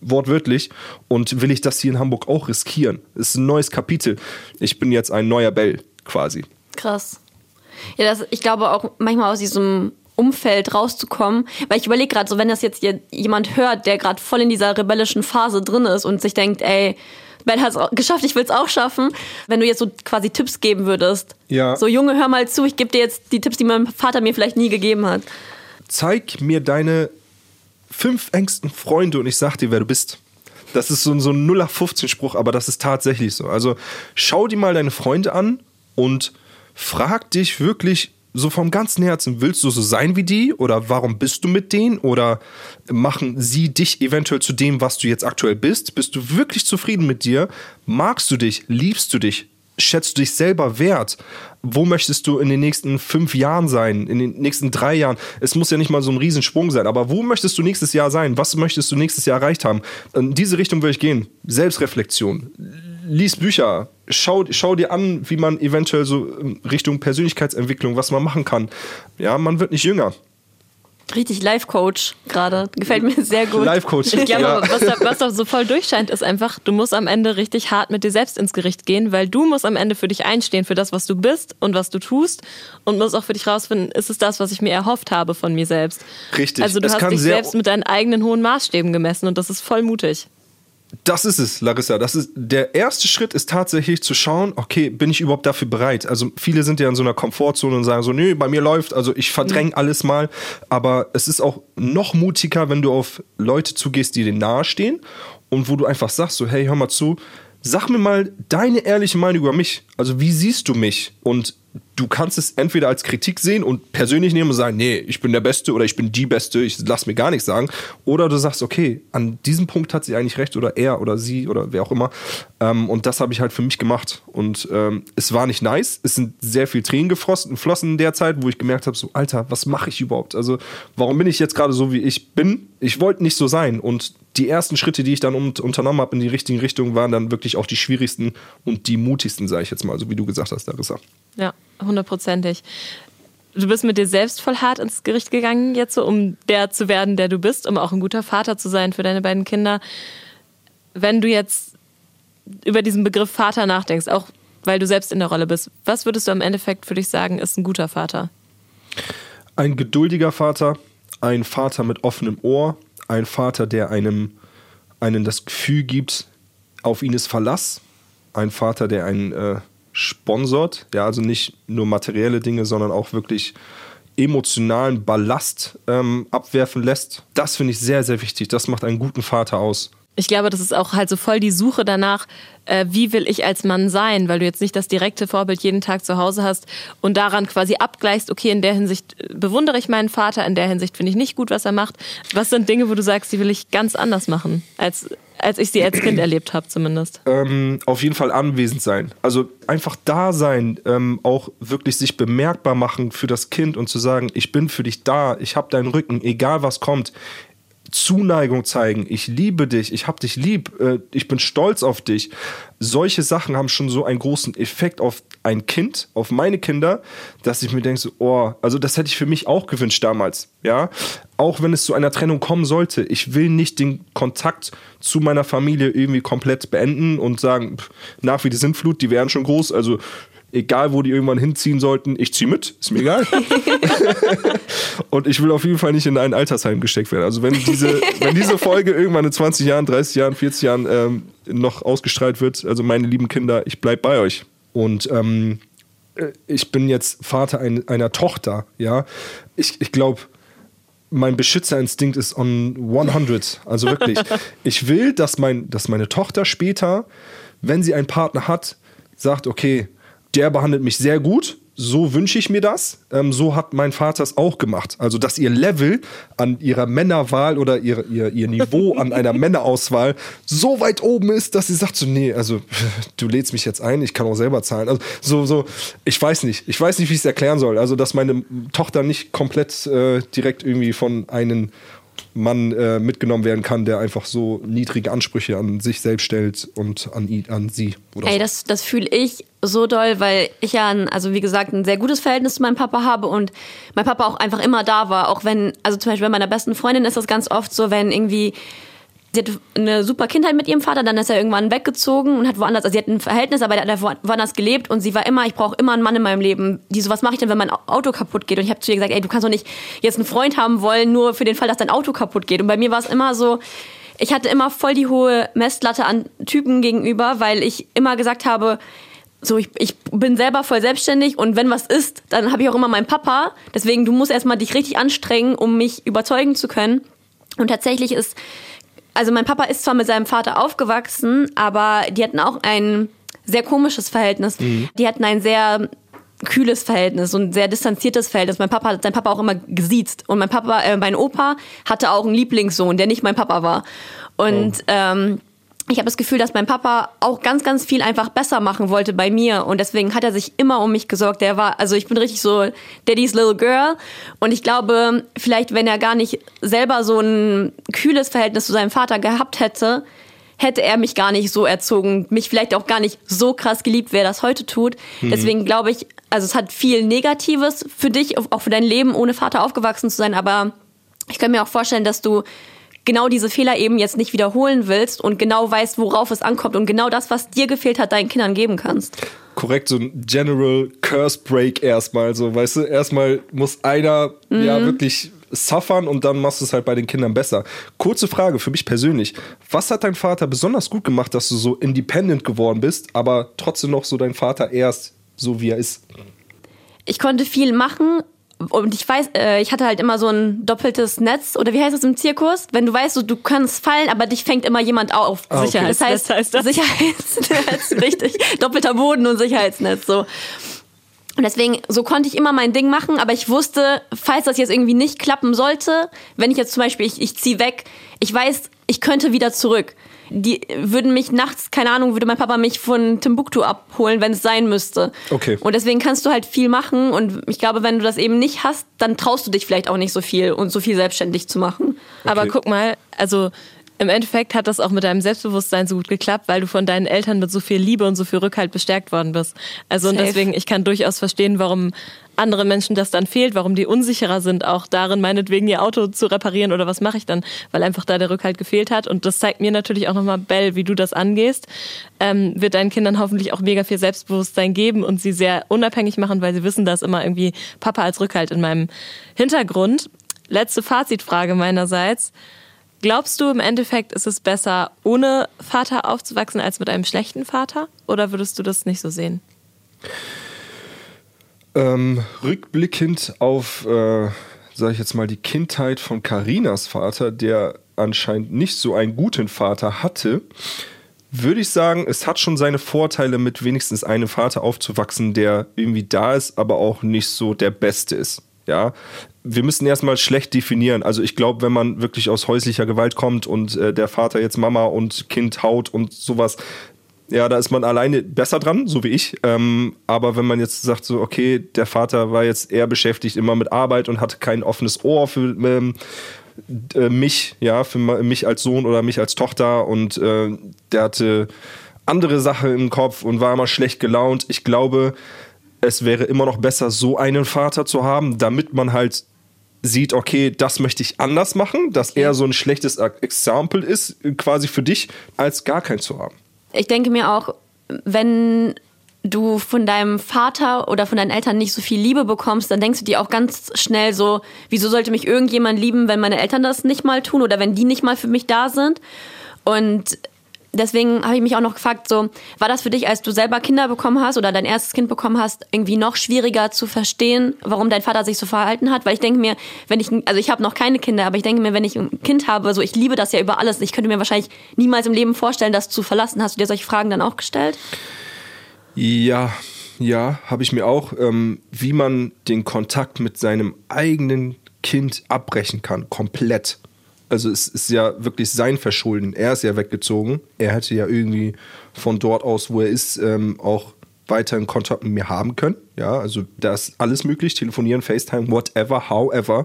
Speaker 1: wortwörtlich. Und will ich das hier in Hamburg auch riskieren? Es ist ein neues Kapitel. Ich bin jetzt ein neuer Bell quasi.
Speaker 4: Krass. Ja, das, ich glaube auch manchmal aus diesem Umfeld rauszukommen, weil ich überlege gerade so, wenn das jetzt jemand hört, der gerade voll in dieser rebellischen Phase drin ist und sich denkt, ey, Ben hat es geschafft, ich will es auch schaffen. Wenn du jetzt so quasi Tipps geben würdest.
Speaker 1: Ja.
Speaker 4: So, Junge, hör mal zu, ich gebe dir jetzt die Tipps, die mein Vater mir vielleicht nie gegeben hat.
Speaker 1: Zeig mir deine fünf engsten Freunde und ich sag dir, wer du bist. Das ist so, so ein 0815-Spruch, aber das ist tatsächlich so. Also schau dir mal deine Freunde an und frag dich wirklich so vom ganzen Herzen, willst du so sein wie die oder warum bist du mit denen oder machen sie dich eventuell zu dem, was du jetzt aktuell bist? Bist du wirklich zufrieden mit dir? Magst du dich? Liebst du dich? schätzt du dich selber wert? Wo möchtest du in den nächsten fünf Jahren sein? In den nächsten drei Jahren? Es muss ja nicht mal so ein Riesensprung sein, aber wo möchtest du nächstes Jahr sein? Was möchtest du nächstes Jahr erreicht haben? In diese Richtung würde ich gehen. Selbstreflexion. Lies Bücher. Schau, schau dir an, wie man eventuell so Richtung Persönlichkeitsentwicklung, was man machen kann. Ja, man wird nicht jünger.
Speaker 4: Richtig Life-Coach gerade. Gefällt mir sehr gut.
Speaker 1: Life-Coach.
Speaker 3: Ich glaube, ja. was, da, was da so voll durchscheint, ist einfach, du musst am Ende richtig hart mit dir selbst ins Gericht gehen, weil du musst am Ende für dich einstehen, für das, was du bist und was du tust und musst auch für dich rausfinden, ist es das, was ich mir erhofft habe von mir selbst.
Speaker 1: Richtig.
Speaker 3: Also du
Speaker 1: es
Speaker 3: hast dich selbst mit deinen eigenen hohen Maßstäben gemessen und das ist voll mutig.
Speaker 1: Das ist es, Larissa. Das ist, der erste Schritt ist tatsächlich zu schauen, okay, bin ich überhaupt dafür bereit? Also viele sind ja in so einer Komfortzone und sagen so, nö, bei mir läuft, also ich verdränge mhm. alles mal. Aber es ist auch noch mutiger, wenn du auf Leute zugehst, die dir nahestehen und wo du einfach sagst so, hey, hör mal zu, sag mir mal deine ehrliche Meinung über mich. Also wie siehst du mich? Und du kannst es entweder als Kritik sehen und persönlich nehmen und sagen, nee, ich bin der Beste oder ich bin die Beste, ich lass mir gar nichts sagen. Oder du sagst, okay, an diesem Punkt hat sie eigentlich recht oder er oder sie oder wer auch immer. Ähm, und das habe ich halt für mich gemacht. Und ähm, es war nicht nice. Es sind sehr viel Tränen geflossen in der Zeit, wo ich gemerkt habe, so, Alter, was mache ich überhaupt? Also, warum bin ich jetzt gerade so, wie ich bin? Ich wollte nicht so sein. Und die ersten Schritte, die ich dann unternommen habe in die richtige Richtung, waren dann wirklich auch die schwierigsten und die mutigsten, sage ich jetzt mal, so wie du gesagt hast, Larissa.
Speaker 3: Ja, hundertprozentig. Du bist mit dir selbst voll hart ins Gericht gegangen, jetzt so, um der zu werden, der du bist, um auch ein guter Vater zu sein für deine beiden Kinder. Wenn du jetzt über diesen Begriff Vater nachdenkst, auch weil du selbst in der Rolle bist, was würdest du am Endeffekt für dich sagen, ist ein guter Vater?
Speaker 1: Ein geduldiger Vater, ein Vater mit offenem Ohr, ein Vater, der einem, einem das Gefühl gibt, auf ihn ist Verlass, ein Vater, der einen äh, sponsort, ja, also nicht nur materielle Dinge, sondern auch wirklich emotionalen Ballast ähm, abwerfen lässt. Das finde ich sehr, sehr wichtig. Das macht einen guten Vater aus.
Speaker 3: Ich glaube, das ist auch halt so voll die Suche danach, äh, wie will ich als Mann sein, weil du jetzt nicht das direkte Vorbild jeden Tag zu Hause hast und daran quasi abgleichst, okay, in der Hinsicht äh, bewundere ich meinen Vater, in der Hinsicht finde ich nicht gut, was er macht. Was sind Dinge, wo du sagst, die will ich ganz anders machen, als, als ich sie als Kind erlebt habe zumindest?
Speaker 1: Ähm, auf jeden Fall anwesend sein. Also einfach da sein, ähm, auch wirklich sich bemerkbar machen für das Kind und zu sagen, ich bin für dich da, ich habe deinen Rücken, egal was kommt. Zuneigung zeigen, ich liebe dich, ich hab dich lieb, äh, ich bin stolz auf dich. Solche Sachen haben schon so einen großen Effekt auf ein Kind, auf meine Kinder, dass ich mir denke, so, oh, also das hätte ich für mich auch gewünscht damals, ja. Auch wenn es zu einer Trennung kommen sollte, ich will nicht den Kontakt zu meiner Familie irgendwie komplett beenden und sagen, pff, nach wie die Sintflut, die wären schon groß, also egal wo die irgendwann hinziehen sollten, ich ziehe mit, ist mir egal. und ich will auf jeden Fall nicht in ein Altersheim gesteckt werden. Also wenn diese, wenn diese Folge irgendwann in 20 Jahren, 30 Jahren, 40 Jahren ähm, noch ausgestrahlt wird, also meine lieben Kinder, ich bleibe bei euch. Und ähm, äh, ich bin jetzt Vater ein, einer Tochter, ja. Ich, ich glaube, mein Beschützerinstinkt ist on 100. Also wirklich. Ich will, dass, mein, dass meine Tochter später, wenn sie einen Partner hat, sagt, okay, der behandelt mich sehr gut. So wünsche ich mir das. Ähm, so hat mein Vater es auch gemacht. Also, dass ihr Level an ihrer Männerwahl oder ihr, ihr, ihr Niveau an einer Männerauswahl so weit oben ist, dass sie sagt so, nee, also du lädst mich jetzt ein, ich kann auch selber zahlen. Also so, so, ich weiß nicht. Ich weiß nicht, wie ich es erklären soll. Also, dass meine Tochter nicht komplett äh, direkt irgendwie von einem Mann äh, mitgenommen werden kann, der einfach so niedrige Ansprüche an sich selbst stellt und an, ihn, an sie. Oder
Speaker 4: Ey,
Speaker 1: so.
Speaker 4: das, das fühle ich so doll, weil ich ja, ein, also wie gesagt, ein sehr gutes Verhältnis zu meinem Papa habe und mein Papa auch einfach immer da war. Auch wenn, also zum Beispiel bei meiner besten Freundin ist das ganz oft so, wenn irgendwie sie hat eine super Kindheit mit ihrem Vater, dann ist er irgendwann weggezogen und hat woanders, also sie hat ein Verhältnis, aber der hat woanders gelebt und sie war immer, ich brauche immer einen Mann in meinem Leben. Die so, was mache ich denn, wenn mein Auto kaputt geht? Und ich habe zu ihr gesagt, ey, du kannst doch nicht jetzt einen Freund haben wollen, nur für den Fall, dass dein Auto kaputt geht. Und bei mir war es immer so, ich hatte immer voll die hohe Messlatte an Typen gegenüber, weil ich immer gesagt habe, so ich, ich bin selber voll selbstständig und wenn was ist, dann habe ich auch immer meinen Papa. Deswegen, du musst erstmal dich richtig anstrengen, um mich überzeugen zu können. Und tatsächlich ist also mein Papa ist zwar mit seinem Vater aufgewachsen, aber die hatten auch ein sehr komisches Verhältnis. Mhm. Die hatten ein sehr kühles Verhältnis und sehr distanziertes Verhältnis. Mein Papa hat sein Papa auch immer gesiezt und mein Papa, äh, mein Opa hatte auch einen Lieblingssohn, der nicht mein Papa war. Und oh. ähm, ich habe das Gefühl, dass mein Papa auch ganz, ganz viel einfach besser machen wollte bei mir und deswegen hat er sich immer um mich gesorgt. Der war, also ich bin richtig so Daddy's little girl und ich glaube, vielleicht wenn er gar nicht selber so ein kühles Verhältnis zu seinem Vater gehabt hätte, hätte er mich gar nicht so erzogen, mich vielleicht auch gar nicht so krass geliebt, wie er das heute tut. Mhm. Deswegen glaube ich, also es hat viel Negatives für dich, auch für dein Leben, ohne Vater aufgewachsen zu sein, aber ich kann mir auch vorstellen, dass du genau diese Fehler eben jetzt nicht wiederholen willst und genau weißt, worauf es ankommt und genau das, was dir gefehlt hat, deinen Kindern geben kannst.
Speaker 1: Korrekt, so ein General Curse Break erstmal, so, weißt du, erstmal muss einer mhm. ja wirklich suffern und dann machst du es halt bei den Kindern besser. Kurze Frage für mich persönlich. Was hat dein Vater besonders gut gemacht, dass du so independent geworden bist, aber trotzdem noch so dein Vater erst so wie er ist?
Speaker 4: Ich konnte viel machen, und ich weiß, äh, ich hatte halt immer so ein doppeltes Netz oder wie heißt es im Zirkus? Wenn du weißt, so, du kannst fallen, aber dich fängt immer jemand auf.
Speaker 3: Ah, okay. Das heißt, das heißt das?
Speaker 4: Sicherheitsnetz, richtig. Doppelter Boden und Sicherheitsnetz, so. Und deswegen, so konnte ich immer mein Ding machen, aber ich wusste, falls das jetzt irgendwie nicht klappen sollte, wenn ich jetzt zum Beispiel, ich, ich ziehe weg, ich weiß, ich könnte wieder zurück die würden mich nachts, keine Ahnung, würde mein Papa mich von Timbuktu abholen, wenn es sein müsste.
Speaker 1: Okay.
Speaker 4: Und deswegen kannst du halt viel machen und ich glaube, wenn du das eben nicht hast, dann traust du dich vielleicht auch nicht so viel und so viel selbstständig zu machen.
Speaker 3: Okay. Aber guck mal, also im Endeffekt hat das auch mit deinem Selbstbewusstsein so gut geklappt, weil du von deinen Eltern mit so viel Liebe und so viel Rückhalt bestärkt worden bist. Also Safe. und deswegen, ich kann durchaus verstehen, warum anderen Menschen das dann fehlt, warum die unsicherer sind, auch darin meinetwegen ihr Auto zu reparieren oder was mache ich dann, weil einfach da der Rückhalt gefehlt hat. Und das zeigt mir natürlich auch nochmal, Bell, wie du das angehst, ähm, wird deinen Kindern hoffentlich auch mega viel Selbstbewusstsein geben und sie sehr unabhängig machen, weil sie wissen, dass immer irgendwie Papa als Rückhalt in meinem Hintergrund. Letzte Fazitfrage meinerseits. Glaubst du im Endeffekt, ist es besser, ohne Vater aufzuwachsen, als mit einem schlechten Vater? Oder würdest du das nicht so sehen?
Speaker 1: Ähm, rückblickend auf äh, sage ich jetzt mal, die Kindheit von Karinas Vater, der anscheinend nicht so einen guten Vater hatte, würde ich sagen, es hat schon seine Vorteile, mit wenigstens einem Vater aufzuwachsen, der irgendwie da ist, aber auch nicht so der Beste ist. Ja, wir müssen erstmal schlecht definieren. Also ich glaube, wenn man wirklich aus häuslicher Gewalt kommt und äh, der Vater jetzt Mama und Kind haut und sowas, ja, da ist man alleine besser dran, so wie ich. Ähm, aber wenn man jetzt sagt, so, okay, der Vater war jetzt eher beschäftigt immer mit Arbeit und hatte kein offenes Ohr für ähm, äh, mich, ja, für mich als Sohn oder mich als Tochter und äh, der hatte andere Sachen im Kopf und war immer schlecht gelaunt. Ich glaube, es wäre immer noch besser, so einen Vater zu haben, damit man halt sieht, okay, das möchte ich anders machen, dass er so ein schlechtes Exempel ist, quasi für dich, als gar keinen zu haben.
Speaker 4: Ich denke mir auch, wenn du von deinem Vater oder von deinen Eltern nicht so viel Liebe bekommst, dann denkst du dir auch ganz schnell so, wieso sollte mich irgendjemand lieben, wenn meine Eltern das nicht mal tun oder wenn die nicht mal für mich da sind? Und deswegen habe ich mich auch noch gefragt, so, war das für dich, als du selber Kinder bekommen hast oder dein erstes Kind bekommen hast, irgendwie noch schwieriger zu verstehen, warum dein Vater sich so verhalten hat? Weil ich denke mir, wenn ich, also ich habe noch keine Kinder, aber ich denke mir, wenn ich ein Kind habe, so ich liebe das ja über alles. Ich könnte mir wahrscheinlich niemals im Leben vorstellen, das zu verlassen. Hast du dir solche Fragen dann auch gestellt?
Speaker 1: Ja, ja, habe ich mir auch, ähm, wie man den Kontakt mit seinem eigenen Kind abbrechen kann, komplett also es ist ja wirklich sein Verschulden. Er ist ja weggezogen. Er hätte ja irgendwie von dort aus, wo er ist, ähm, auch weiterhin Kontakt mit mir haben können. Ja, also da ist alles möglich, telefonieren, FaceTime, whatever, however.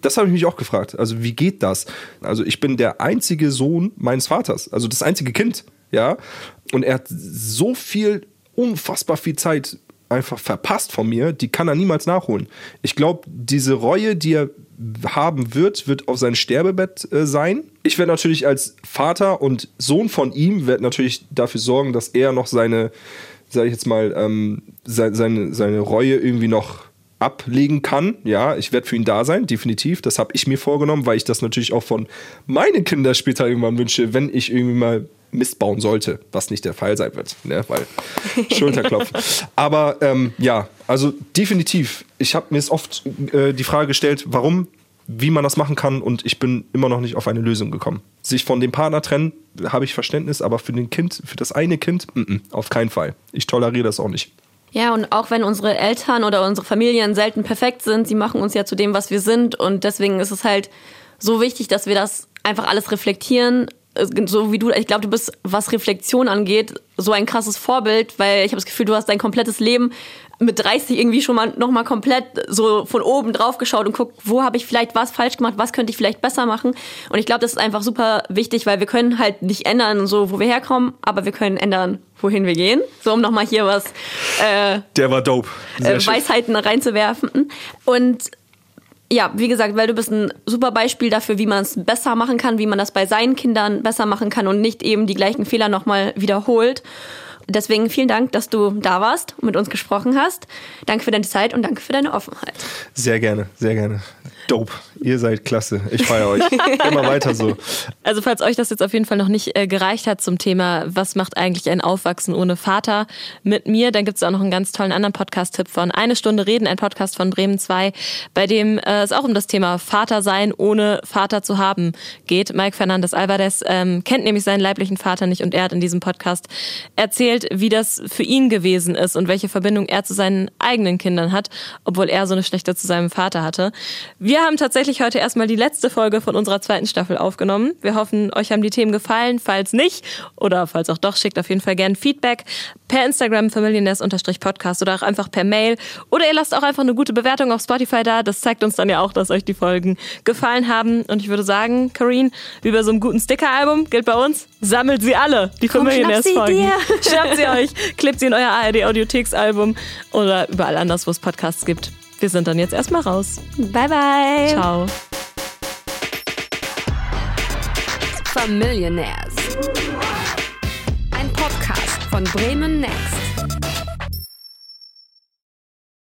Speaker 1: Das habe ich mich auch gefragt. Also wie geht das? Also ich bin der einzige Sohn meines Vaters, also das einzige Kind, ja. Und er hat so viel, unfassbar viel Zeit einfach verpasst von mir, die kann er niemals nachholen. Ich glaube, diese Reue, die er haben wird, wird auf sein Sterbebett äh, sein. Ich werde natürlich als Vater und Sohn von ihm, werde natürlich dafür sorgen, dass er noch seine, sage ich jetzt mal, ähm, seine, seine, seine Reue irgendwie noch ablegen kann. Ja, ich werde für ihn da sein, definitiv. Das habe ich mir vorgenommen, weil ich das natürlich auch von meinen Kindern später irgendwann wünsche, wenn ich irgendwie mal Mist bauen sollte, was nicht der Fall sein wird, ne? weil Schulterklopfen. Aber ähm, ja, also definitiv. Ich habe mir es oft äh, die Frage gestellt, warum, wie man das machen kann und ich bin immer noch nicht auf eine Lösung gekommen. Sich von dem Partner trennen, habe ich Verständnis, aber für den Kind, für das eine Kind, m -m, auf keinen Fall. Ich toleriere das auch nicht.
Speaker 4: Ja, und auch wenn unsere Eltern oder unsere Familien selten perfekt sind, sie machen uns ja zu dem, was wir sind. Und deswegen ist es halt so wichtig, dass wir das einfach alles reflektieren so wie du, ich glaube, du bist, was Reflexion angeht, so ein krasses Vorbild, weil ich habe das Gefühl, du hast dein komplettes Leben mit 30 irgendwie schon mal noch mal komplett so von oben drauf geschaut und guckt, wo habe ich vielleicht was falsch gemacht, was könnte ich vielleicht besser machen. Und ich glaube, das ist einfach super wichtig, weil wir können halt nicht ändern, so wo wir herkommen, aber wir können ändern, wohin wir gehen. So um noch mal hier was.
Speaker 1: Äh, Der war dope.
Speaker 4: Äh, Weisheiten reinzuwerfen. Und ja, wie gesagt, weil du bist ein super Beispiel dafür, wie man es besser machen kann, wie man das bei seinen Kindern besser machen kann und nicht eben die gleichen Fehler nochmal wiederholt. Deswegen vielen Dank, dass du da warst und mit uns gesprochen hast. Danke für deine Zeit und danke für deine Offenheit.
Speaker 1: Sehr gerne, sehr gerne. Dope. Ihr seid klasse. Ich feiere euch. Immer weiter so.
Speaker 3: Also falls euch das jetzt auf jeden Fall noch nicht äh, gereicht hat zum Thema, was macht eigentlich ein Aufwachsen ohne Vater mit mir, dann gibt es auch noch einen ganz tollen anderen Podcast-Tipp von Eine Stunde Reden, ein Podcast von Bremen 2, bei dem äh, es auch um das Thema Vater sein ohne Vater zu haben geht. Mike Fernandez Alvarez ähm, kennt nämlich seinen leiblichen Vater nicht und er hat in diesem Podcast erzählt, wie das für ihn gewesen ist und welche Verbindung er zu seinen eigenen Kindern hat, obwohl er so eine schlechte zu seinem Vater hatte. Wir haben tatsächlich heute erstmal die letzte Folge von unserer zweiten Staffel aufgenommen. Wir hoffen, euch haben die Themen gefallen. Falls nicht oder falls auch doch, schickt auf jeden Fall gerne Feedback per Instagram familiennest-podcast oder auch einfach per Mail. Oder ihr lasst auch einfach eine gute Bewertung auf Spotify da. Das zeigt uns dann ja auch, dass euch die Folgen gefallen haben. Und ich würde sagen, Karine, wie bei so einem guten Sticker-Album gilt bei uns, sammelt sie alle, die Familiennest-Folgen. Schnappt sie euch, klebt sie in euer ARD-Audiotheks-Album oder überall anders, wo es Podcasts gibt. Wir sind dann jetzt erstmal raus.
Speaker 4: Bye, bye.
Speaker 3: Ciao.
Speaker 2: Familionaires. Ein Podcast von Bremen Next.